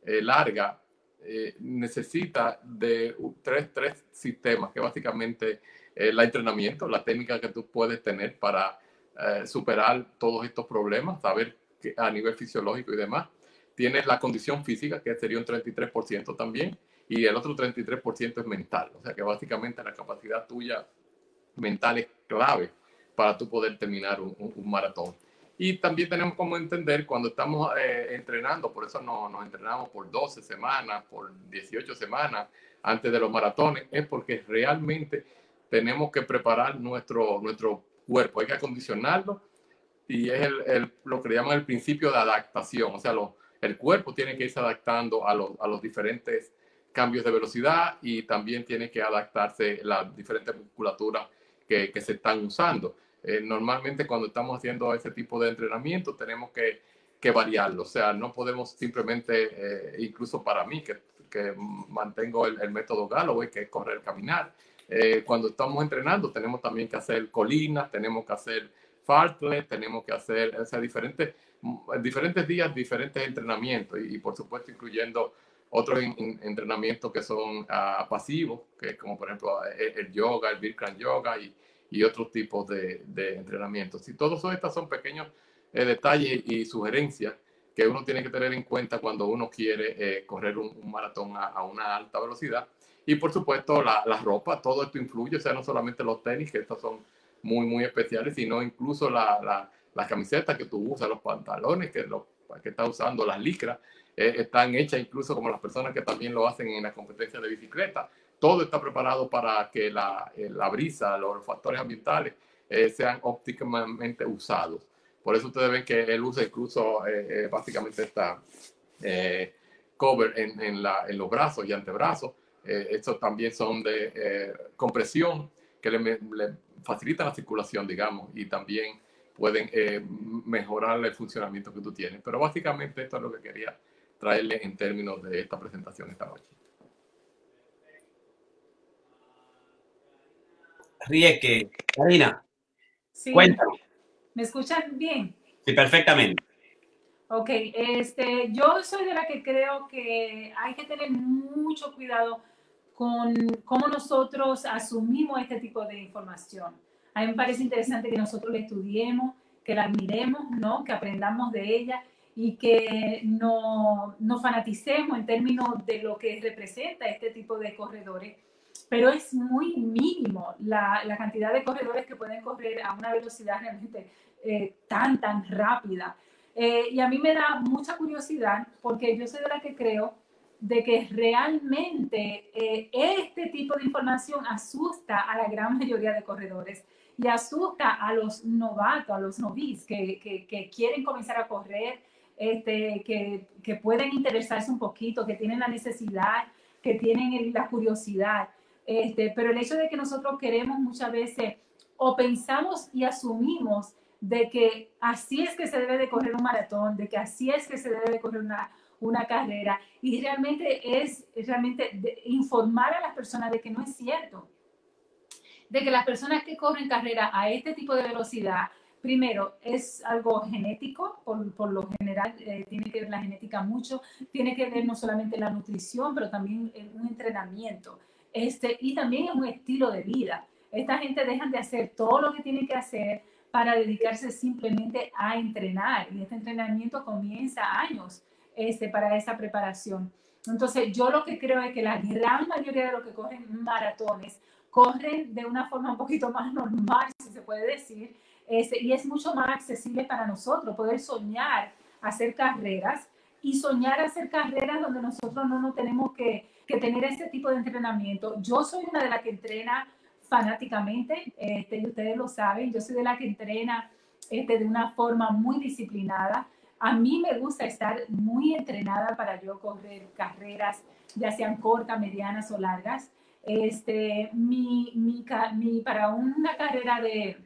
eh, larga, eh, necesita de tres, tres sistemas, que básicamente es el entrenamiento, la técnica que tú puedes tener para eh, superar todos estos problemas, saber que a nivel fisiológico y demás. Tienes la condición física, que sería un 33% también, y el otro 33% es mental. O sea que básicamente la capacidad tuya mental es clave para tú poder terminar un, maratón. Y también tenemos como entender cuando estamos eh, entrenando, por eso no, nos entrenamos por 12 semanas, por 18 semanas antes de los maratones, es porque realmente tenemos que preparar nuestro, nuestro cuerpo, hay que acondicionarlo y es el, lo que le llaman el principio de adaptación, o sea, el cuerpo tiene que irse adaptando a, a los diferentes cambios de velocidad y también tiene que adaptarse las diferentes musculaturas que, que se están usando. Eh, normalmente cuando estamos haciendo ese tipo de entrenamiento tenemos que, que variarlo, o sea, no podemos simplemente, eh, incluso para mí, que, que mantengo el, el, método Galloway, que es correr, caminar, eh, cuando estamos entrenando tenemos también que hacer colinas, tenemos que hacer fartlek, tenemos que hacer, o sea, diferentes, diferentes días, diferentes entrenamientos y, por supuesto incluyendo otros entrenamientos que son uh, pasivos, que como por ejemplo el, el yoga, el Bikram yoga y, y otros tipos de, de, entrenamientos. Y todos estos son pequeños eh, detalles y sugerencias que uno tiene que tener en cuenta cuando uno quiere eh, correr un, un maratón a, a, una alta velocidad y por supuesto la, la, ropa, todo esto influye, o sea, no solamente los tenis, que estos son muy, muy especiales, sino incluso la, la, la camiseta que tú usas, los pantalones que, lo, que estás usando, las licras, eh, están hechas incluso como las personas que también lo hacen en la competencia de bicicleta. Todo está preparado para que la, eh, la brisa, los factores ambientales eh, sean óptimamente usados. Por eso ustedes ven que él usa incluso eh, básicamente esta cover en, en, la, en los brazos y antebrazos eh, estos también son de eh, compresión que le, le, facilitan la circulación, digamos, y también pueden eh, mejorar el funcionamiento que tú tienes. Pero básicamente esto es lo que quería traerle en términos de esta presentación esta noche. Rieke, Karina, sí. cuéntame. ¿Me escuchan bien? Sí, perfectamente. Ok, este, yo soy de la que creo que hay que tener mucho cuidado con cómo nosotros asumimos este tipo de información. A mí me parece interesante que nosotros la estudiemos, que la admiremos, ¿no? que aprendamos de ella y que no, no fanaticemos en términos de lo que representa este tipo de corredores. Pero es muy mínimo la, la cantidad de corredores que pueden correr a una velocidad realmente eh, tan, tan rápida. Eh, y a mí me da mucha curiosidad porque yo soy de la que creo de que realmente eh, este tipo de información asusta a la gran mayoría de corredores y asusta a los novatos, a los novices que, que, que quieren comenzar a correr, este, que, que, pueden interesarse un poquito, que tienen la necesidad, que tienen la curiosidad. Este, pero el hecho de que nosotros queremos muchas veces o pensamos y asumimos de que así es que se debe de correr un maratón, de que así es que se debe de correr una, una carrera y realmente es realmente informar a las personas de que no es cierto, de que las personas que corren carrera a este tipo de velocidad, primero, es algo genético, por, por lo general eh, tiene que ver la genética mucho, tiene que ver no solamente la nutrición, pero también un entrenamiento, este, y también es un estilo de vida. Esta gente dejan de hacer todo lo que tienen que hacer para dedicarse simplemente a entrenar, y este entrenamiento comienza años este, para esa preparación. Entonces, yo lo que creo es que la gran mayoría de los que corren maratones corren de una forma un poquito más normal, si se puede decir, este, y es mucho más accesible para nosotros poder soñar hacer carreras y soñar hacer carreras donde nosotros no, no tenemos que, que tener ese tipo de entrenamiento. Yo soy una de las que entrena fanáticamente, este, y ustedes lo saben, yo soy de la que entrena este, de una forma muy disciplinada. A mí me gusta estar muy entrenada para yo correr carreras, ya sean cortas, medianas o largas. Este, mi, mi, mi, para una carrera de,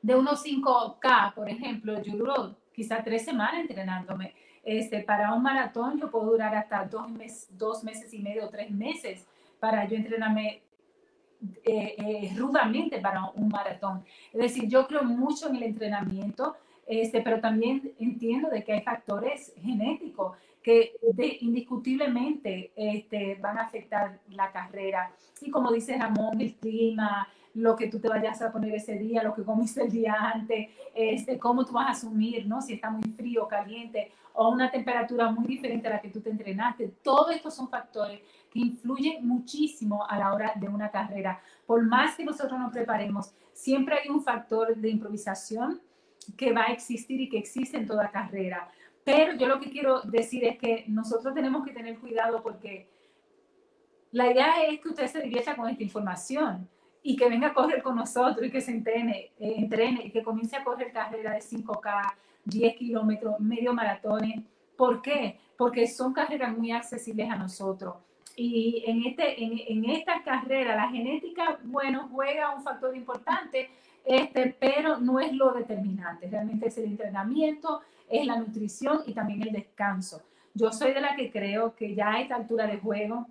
de unos 5K, por ejemplo, yo duro quizá tres semanas entrenándome. Este, para un maratón yo puedo durar hasta dos, mes, dos meses y medio, tres meses para yo entrenarme eh, eh, rudamente para un maratón. Es decir, yo creo mucho en el entrenamiento, este, pero también entiendo de que hay factores genéticos que indiscutiblemente este, van a afectar la carrera. Y como dice Ramón, el clima, lo que tú te vayas a poner ese día, lo que comiste el día antes, este, cómo tú vas a asumir, ¿no? Si está muy frío, caliente o una temperatura muy diferente a la que tú te entrenaste. Todos estos son factores que influyen muchísimo a la hora de una carrera. Por más que nosotros nos preparemos, siempre hay un factor de improvisación que va a existir y que existe en toda carrera. Pero yo lo que quiero decir es que nosotros tenemos que tener cuidado porque la idea es que usted se divierta con esta información y que venga a correr con nosotros y que se entrene, eh, entrene y que comience a correr carrera de 5K, 10 kilómetros, medio maratones. ¿Por qué? Porque son carreras muy accesibles a nosotros. Y en, este, en, en esta carrera, la genética, bueno, juega un factor importante, este, pero no es lo determinante. Realmente es el entrenamiento, es la nutrición y también el descanso. Yo soy de la que creo que ya a esta altura de juego,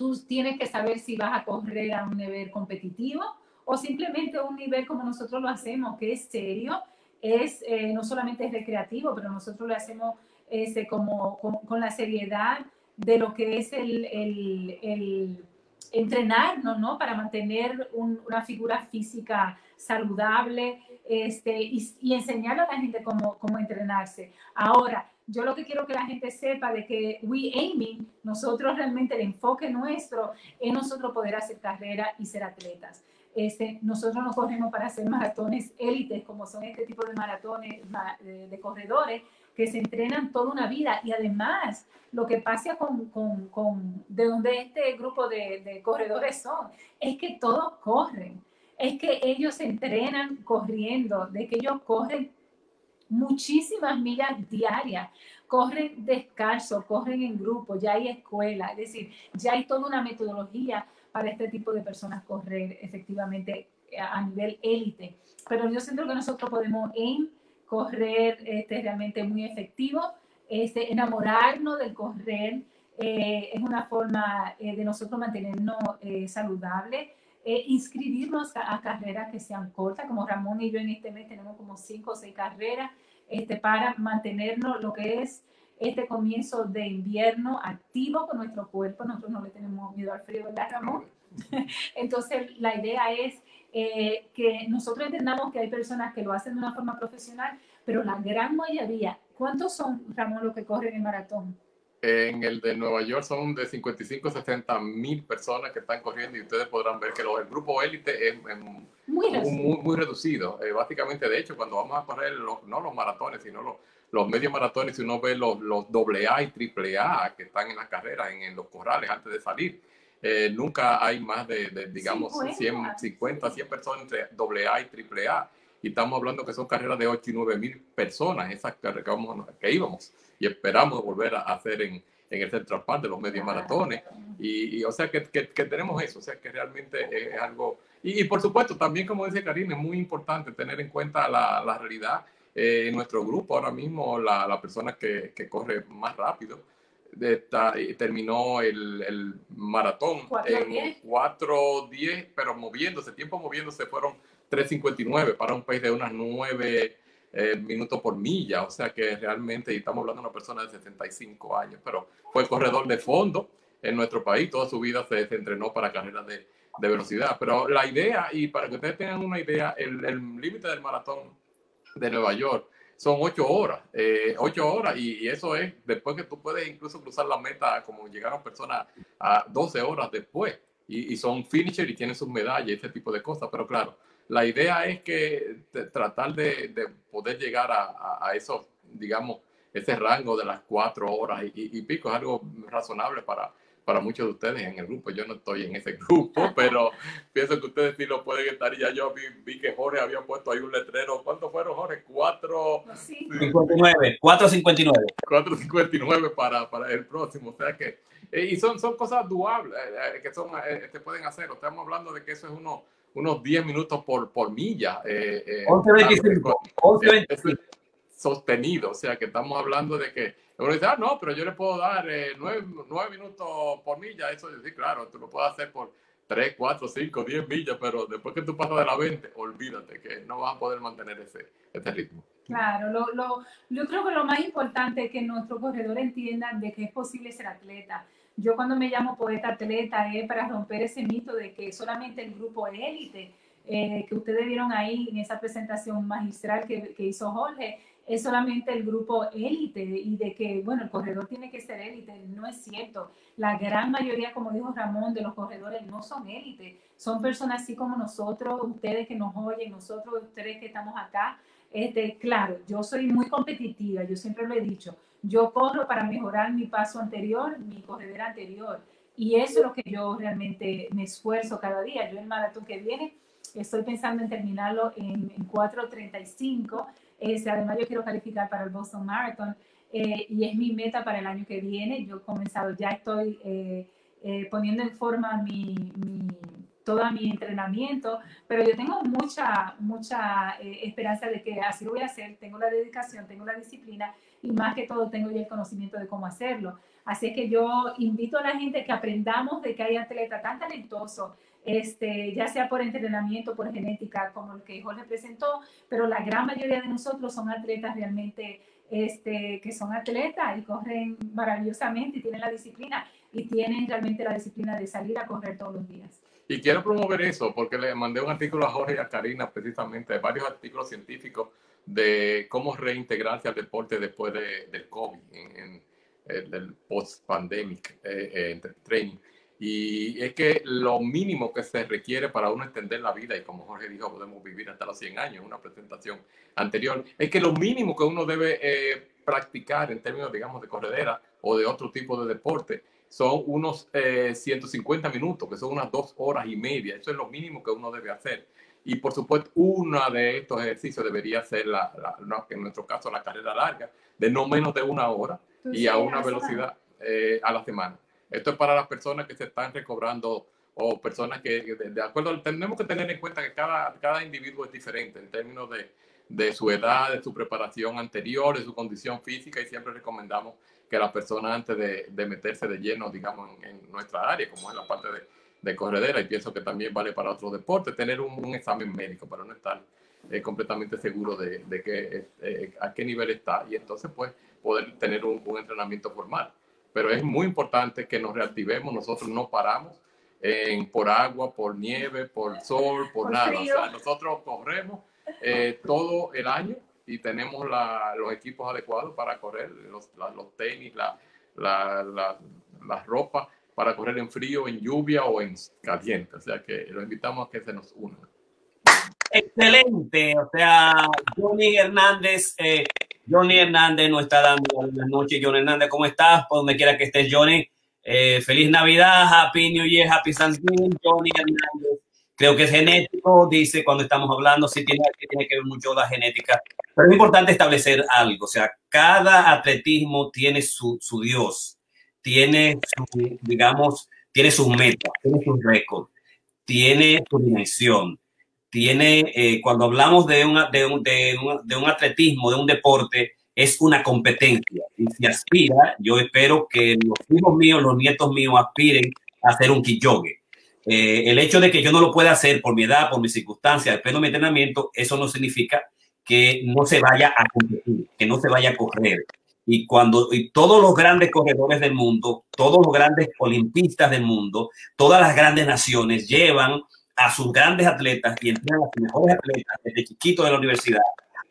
tú tienes que saber si vas a correr a un nivel competitivo o simplemente un nivel como nosotros lo hacemos, que es serio, es eh, no solamente es recreativo, pero nosotros lo hacemos ese, como, con, la seriedad de lo que es el, el, el entrenarnos, ¿no? Para mantener una figura física saludable este, y, y a la gente cómo, cómo entrenarse. Ahora, yo lo que quiero que la gente sepa de que we aiming, nosotros realmente el enfoque nuestro es nosotros poder hacer carrera y ser atletas. Este, nosotros no corremos para hacer maratones élites como son este tipo de maratones de, corredores que se entrenan toda una vida y además lo que pasa con, con, con de donde este grupo de, de corredores son es que todos corren es que ellos se entrenan corriendo, de que ellos corren muchísimas millas diarias, corren descalzo, corren en grupo, ya hay escuela, es decir, ya hay toda una metodología para este tipo de personas correr efectivamente a nivel élite. Pero yo siento que nosotros podemos en correr este, realmente muy efectivo, este, enamorarnos del correr, eh, es una forma eh, de nosotros mantenernos eh, saludables eh, inscribirnos a, carreras que sean cortas, como Ramón y yo en este mes tenemos como cinco o seis carreras este, para mantenernos lo que es este comienzo de invierno activo con nuestro cuerpo. Nosotros no le tenemos miedo al frío, ¿verdad, Ramón? Entonces, la idea es eh, que nosotros entendamos que hay personas que lo hacen de una forma profesional, pero la gran mayoría, ¿cuántos son, Ramón, los que corren el maratón? En el de Nueva York son de 55 a 60 mil personas que están corriendo y ustedes podrán ver que el grupo élite es, muy, muy, reducido. Eh, básicamente, de hecho, cuando vamos a correr los, no los maratones, sino los, los medios maratones, si uno ve los, los AA y AAA que están en las carreras, en, los corrales antes de salir, eh, nunca hay más de, digamos, 50. 100, 100 personas entre AA y AAA. Y estamos hablando que son carreras de 8 y 9 mil personas, esas que, que íbamos y esperamos volver a hacer en, en el Central Park de los medios maratones. Y, o sea que, que, tenemos eso, o sea que realmente es, algo... Y, por supuesto, también como dice Karina, es muy importante tener en cuenta la, la realidad. Eh, en nuestro grupo ahora mismo, la, la persona que, que, corre más rápido está, terminó el, el maratón en 4.10, pero moviéndose, tiempo moviéndose fueron 3.59 para un país de unas 9 eh, minutos por milla, o sea que realmente estamos hablando de una persona de 75 años, pero fue corredor de fondo en nuestro país, toda su vida se, entrenó para carreras de, de, velocidad, pero la idea, y para que ustedes tengan una idea, el límite del maratón de Nueva York son ocho horas, eh, ocho horas, y, eso es después que tú puedes incluso cruzar la meta, como llegaron personas a 12 horas después, y, y son finisher y tienen sus medallas y ese tipo de cosas, pero claro, la idea es que tratar de, poder llegar a, a, esos, digamos, ese rango de las cuatro horas y, pico es algo razonable para, para muchos de ustedes en el grupo. Yo no estoy en ese grupo, pero pienso que ustedes sí lo pueden estar. Y ya yo vi, que Jorge había puesto ahí un letrero. ¿Cuántos fueron, Jorge? Cuatro. 59, 459. 459 para, para el próximo. O sea que, eh, y son, son cosas duables eh, eh, que son, que pueden hacer. Estamos hablando de que eso es uno unos 10 minutos por, por milla. Eh, 11.25. Eh, sostenido, o sea, que estamos hablando de que uno dice, ah, no, pero yo le puedo dar eh, nueve, minutos por milla, eso sí, claro, tú lo puedes hacer por 3, 4, 5, 10 millas, pero después que tú pasas de la 20, olvídate que no vas a poder mantener ese, ese ritmo. Claro, lo, lo, yo creo que lo más importante es que nuestros corredores entiendan de que es posible ser atleta. Yo cuando me llamo poeta atleta es para romper ese mito de que solamente el grupo élite eh, que ustedes vieron ahí en esa presentación magistral que, que hizo Jorge, es solamente el grupo élite y de que, bueno, el corredor tiene que ser élite. No es cierto. La gran mayoría, como dijo Ramón, de los corredores no son élite. Son personas así como nosotros, ustedes que nos oyen, nosotros, ustedes que estamos acá. Este, claro, yo soy muy competitiva, yo siempre lo he dicho. Yo corro para mejorar mi paso anterior, mi corredera anterior. Y eso es lo que yo realmente me esfuerzo cada día. Yo el maratón que viene estoy pensando en terminarlo en, en 4.35 este, además, yo quiero calificar para el Boston Marathon eh, y es mi meta para el año que viene. Yo he comenzado, ya estoy eh, eh, poniendo en forma mi, todo mi entrenamiento, pero yo tengo mucha, mucha esperanza de que así lo voy a hacer. Tengo la dedicación, tengo la disciplina y más que todo tengo ya el conocimiento de cómo hacerlo. Así que yo invito a la gente que aprendamos de que hay atletas tan talentosos este, ya sea por entrenamiento, por genética, como el que Jorge presentó, pero la gran mayoría de nosotros son atletas realmente este, que son atletas y corren maravillosamente y tienen la disciplina y tienen realmente la disciplina de salir a correr todos los días. Y quiero promover eso porque le mandé un artículo a Jorge y a Karina precisamente, varios artículos científicos de cómo reintegrarse al deporte después de, del COVID, en, el post-pandemic eh, eh, training. Y es que lo mínimo que se requiere para uno extender la vida, y como Jorge dijo, podemos vivir hasta los 100 años, una presentación anterior, es que lo mínimo que uno debe eh, practicar en términos, digamos, de corredera o de otro tipo de deporte, son unos 150 eh, minutos, que son unas dos horas y media. Eso es lo mínimo que uno debe hacer. Y por supuesto, uno de estos ejercicios debería ser, la, en nuestro caso, la carrera larga, de no menos de una hora y a una velocidad eh, a la semana. Esto es para las personas que se están recobrando o personas que, de, acuerdo, tenemos que tener en cuenta que cada, cada individuo es diferente en términos de, de su edad, de su preparación anterior, de su condición física y siempre recomendamos que la persona antes de, de meterse de lleno, digamos, en, nuestra área, como es la parte de, de, corredera, y pienso que también vale para otros deportes, tener un, examen médico para no estar eh, completamente seguro de, de que, eh, a qué nivel está y entonces pues poder tener un, un entrenamiento formal pero es muy importante que nos reactivemos, nosotros no paramos en, por agua, por nieve, por sol, por, nada. O sea, nosotros corremos eh, todo el año y tenemos los equipos adecuados para correr, los, tenis, la, la, ropa para correr en frío, en lluvia o en caliente. O sea que los invitamos a que se nos unan. Excelente, o sea, Johnny Hernández, eh, Johnny Hernández nos está dando buenas noches. Johnny Hernández, ¿cómo estás? Por donde quiera que estés, Johnny. Eh, feliz Navidad, Happy New Year, Happy Thanksgiving, Johnny Hernández. Creo que es genético, dice cuando estamos hablando, sí tiene, tiene que ver mucho la genética. Pero es importante establecer algo, o sea, cada atletismo tiene su, su Dios, tiene su, digamos, tiene sus metas, tiene sus récords, tiene su dimensión tiene, eh, cuando hablamos de, una, de, un, de, un, de, un, atletismo, de un deporte, es una competencia. Y si aspira, yo espero que los hijos míos, los nietos míos aspiren a hacer un Kiyoge. Eh, el hecho de que yo no lo pueda hacer por mi edad, por mis circunstancias, depende de mi entrenamiento, eso no significa que no se vaya a competir, que no se vaya a correr. Y cuando y todos los grandes corredores del mundo, todos los grandes olimpistas del mundo, todas las grandes naciones llevan a sus grandes atletas y entrenan a sus mejores atletas desde chiquito de la universidad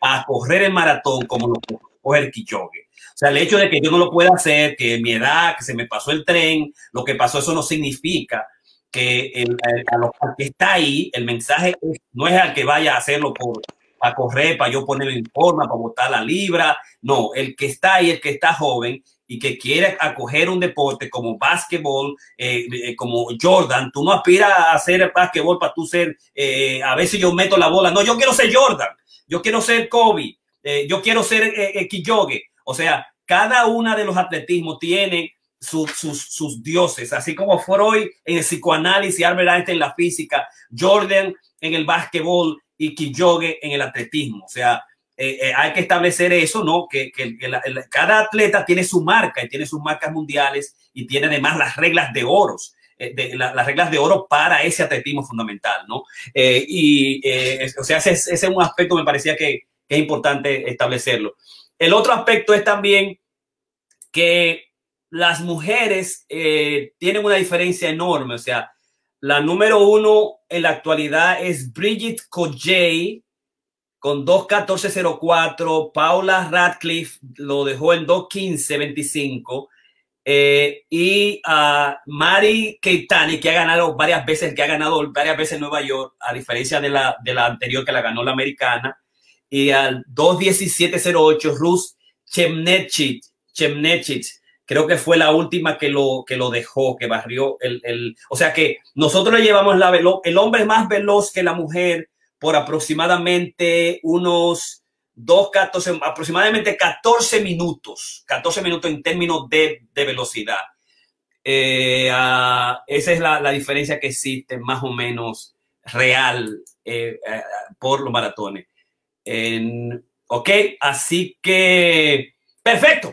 a correr el maratón como lo coge el Kichogue. O sea, el hecho de que yo no lo pueda hacer, que mi edad, que se me pasó el tren, lo que pasó, eso no significa que el, a lo que está ahí, el mensaje no es al que vaya a hacerlo por, a correr, para yo ponerme en forma, para botar la libra. No, el que está ahí, el que está joven, y que quiere acoger un deporte como básquetbol, eh, eh, como Jordan, tú no aspiras a hacer básquetbol para tú ser, eh, a veces yo meto la bola, no, yo quiero ser Jordan, yo quiero ser Kobe, yo quiero ser Kiyoge, o sea, cada una de los atletismos tiene sus, sus, dioses, así como Freud en el psicoanálisis, Albert Einstein en la física, Jordan en el básquetbol y Kiyoge en el atletismo, o sea, hay que establecer eso, ¿no? Que, cada atleta tiene su marca y tiene sus marcas mundiales y tiene además las reglas de oros. De, las reglas de oro para ese atletismo fundamental, ¿no? y, o sea, ese, ese, es un aspecto me parecía que, que es importante establecerlo. El otro aspecto es también que las mujeres eh, tienen una diferencia enorme. O sea, la número uno en la actualidad es Bridget Kojay con 2.14.04. Paula Radcliffe lo dejó en 2.15.25. Eh, y a Mari Keitani, que ha ganado varias veces, que ha ganado varias veces en Nueva York, a diferencia de la, de la anterior que la ganó la americana. Y al 2.17.08, Rus Chemnechit, Chemnechit creo que fue la última que lo, que lo dejó, que barrió el, el o sea que nosotros le llevamos la velo, el hombre más veloz que la mujer por aproximadamente unos dos, 14, aproximadamente 14 minutos, 14 minutos en términos de, de velocidad. Eh, esa es la, la, diferencia que existe más o menos real eh, eh, por los maratones. En, ok, así que perfecto.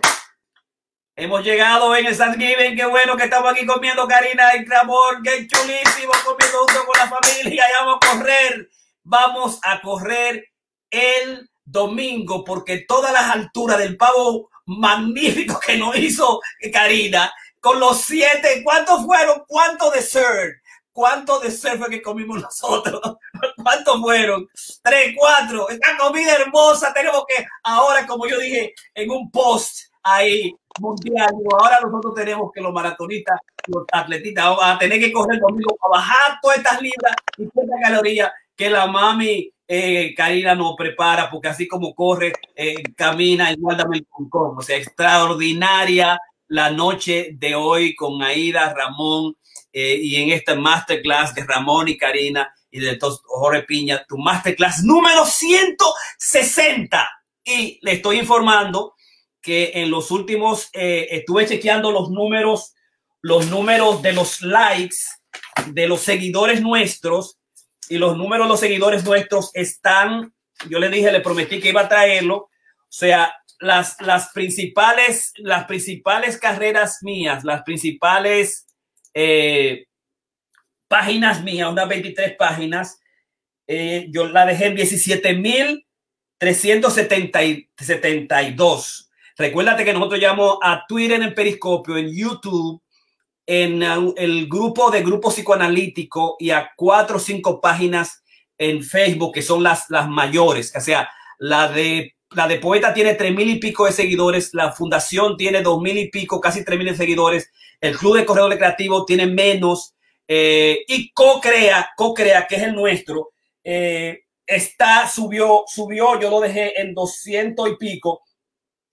Hemos llegado en el Thanksgiving, qué bueno que estamos aquí comiendo Karina y Ramón, qué chulísimo, comiendo junto con la familia y vamos a correr, vamos a correr el domingo porque todas las alturas del pavo magnífico que nos hizo Karina, con los siete, ¿cuántos fueron? ¿Cuántos dessert? ¿Cuántos dessert fue que comimos nosotros? ¿Cuántos fueron? Tres, cuatro. Esta comida hermosa. Tenemos que ahora, como yo dije en un post ahí mundial. ahora nosotros tenemos que los maratonistas, los atletitas, vamos a tener que correr conmigo para bajar todas estas libras y estas calorías que la mami eh, Karina nos prepara, porque así como corre, eh, camina y guárdame el concón. O sea, extraordinaria la noche de hoy con Aida, Ramón eh, y en esta masterclass de Ramón y Karina y de Jorge Piña, tu masterclass número 160. Y le estoy informando que en los últimos, eh, estuve chequeando los números, los números de los likes de los seguidores nuestros y los números de los seguidores nuestros están, yo le dije, le prometí que iba a traerlo, o sea, las, las principales, las principales carreras mías, las principales eh, páginas mías, unas 23 páginas, eh, yo la dejé en 17.372 Recuérdate que nosotros llamamos a Twitter en Periscopio, en YouTube, en uh, el grupo de grupo psicoanalítico y a cuatro o cinco páginas en Facebook que son las, las mayores. O sea, la de la de Poeta tiene tres mil y pico de seguidores, la Fundación tiene dos mil y pico, casi tres mil seguidores, el Club de Corredores Creativo tiene menos eh, y Co-Crea, Co-Crea, que es el nuestro, eh, está, subió, subió, yo lo dejé en doscientos y pico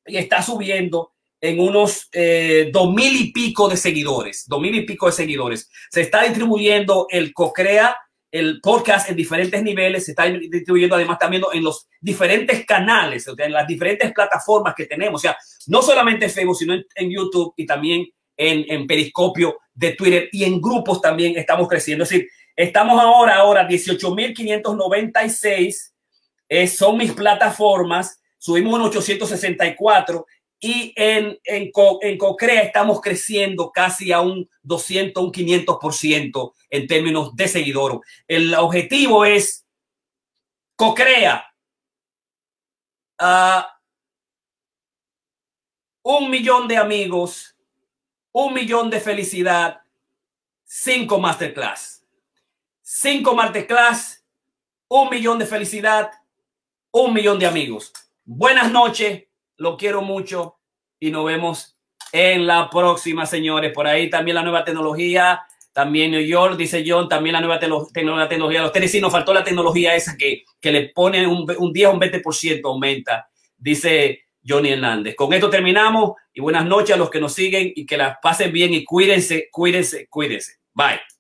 está subiendo en unos eh, dos mil y pico de seguidores, dos mil y pico de seguidores. Se está distribuyendo el CoCrea, el podcast en diferentes niveles, se está distribuyendo además también en los diferentes canales, en las diferentes plataformas que tenemos, o sea, no solamente en Facebook, sino en, YouTube y también en, en, Periscopio de Twitter y en grupos también estamos creciendo. Es decir, estamos ahora, ahora 18.596 eh, son mis plataformas subimos un 864 y en, en, en Cocrea estamos creciendo casi a un 200, un 500% en términos de seguidores. El objetivo es Cocrea uh, un millón de amigos, un millón de felicidad, cinco masterclass. Cinco masterclass, un millón de felicidad, un millón de amigos. Buenas noches, lo quiero mucho y nos vemos en la próxima, señores. Por ahí también la nueva tecnología, también New York, dice John, también la nueva tecnología. Los tenis, sí, nos faltó la tecnología esa que, que le pone un, un 10 o un 20% aumenta, dice Johnny Hernández. Con esto terminamos y buenas noches a los que nos siguen y que las pasen bien y cuídense, cuídense, cuídense. Bye.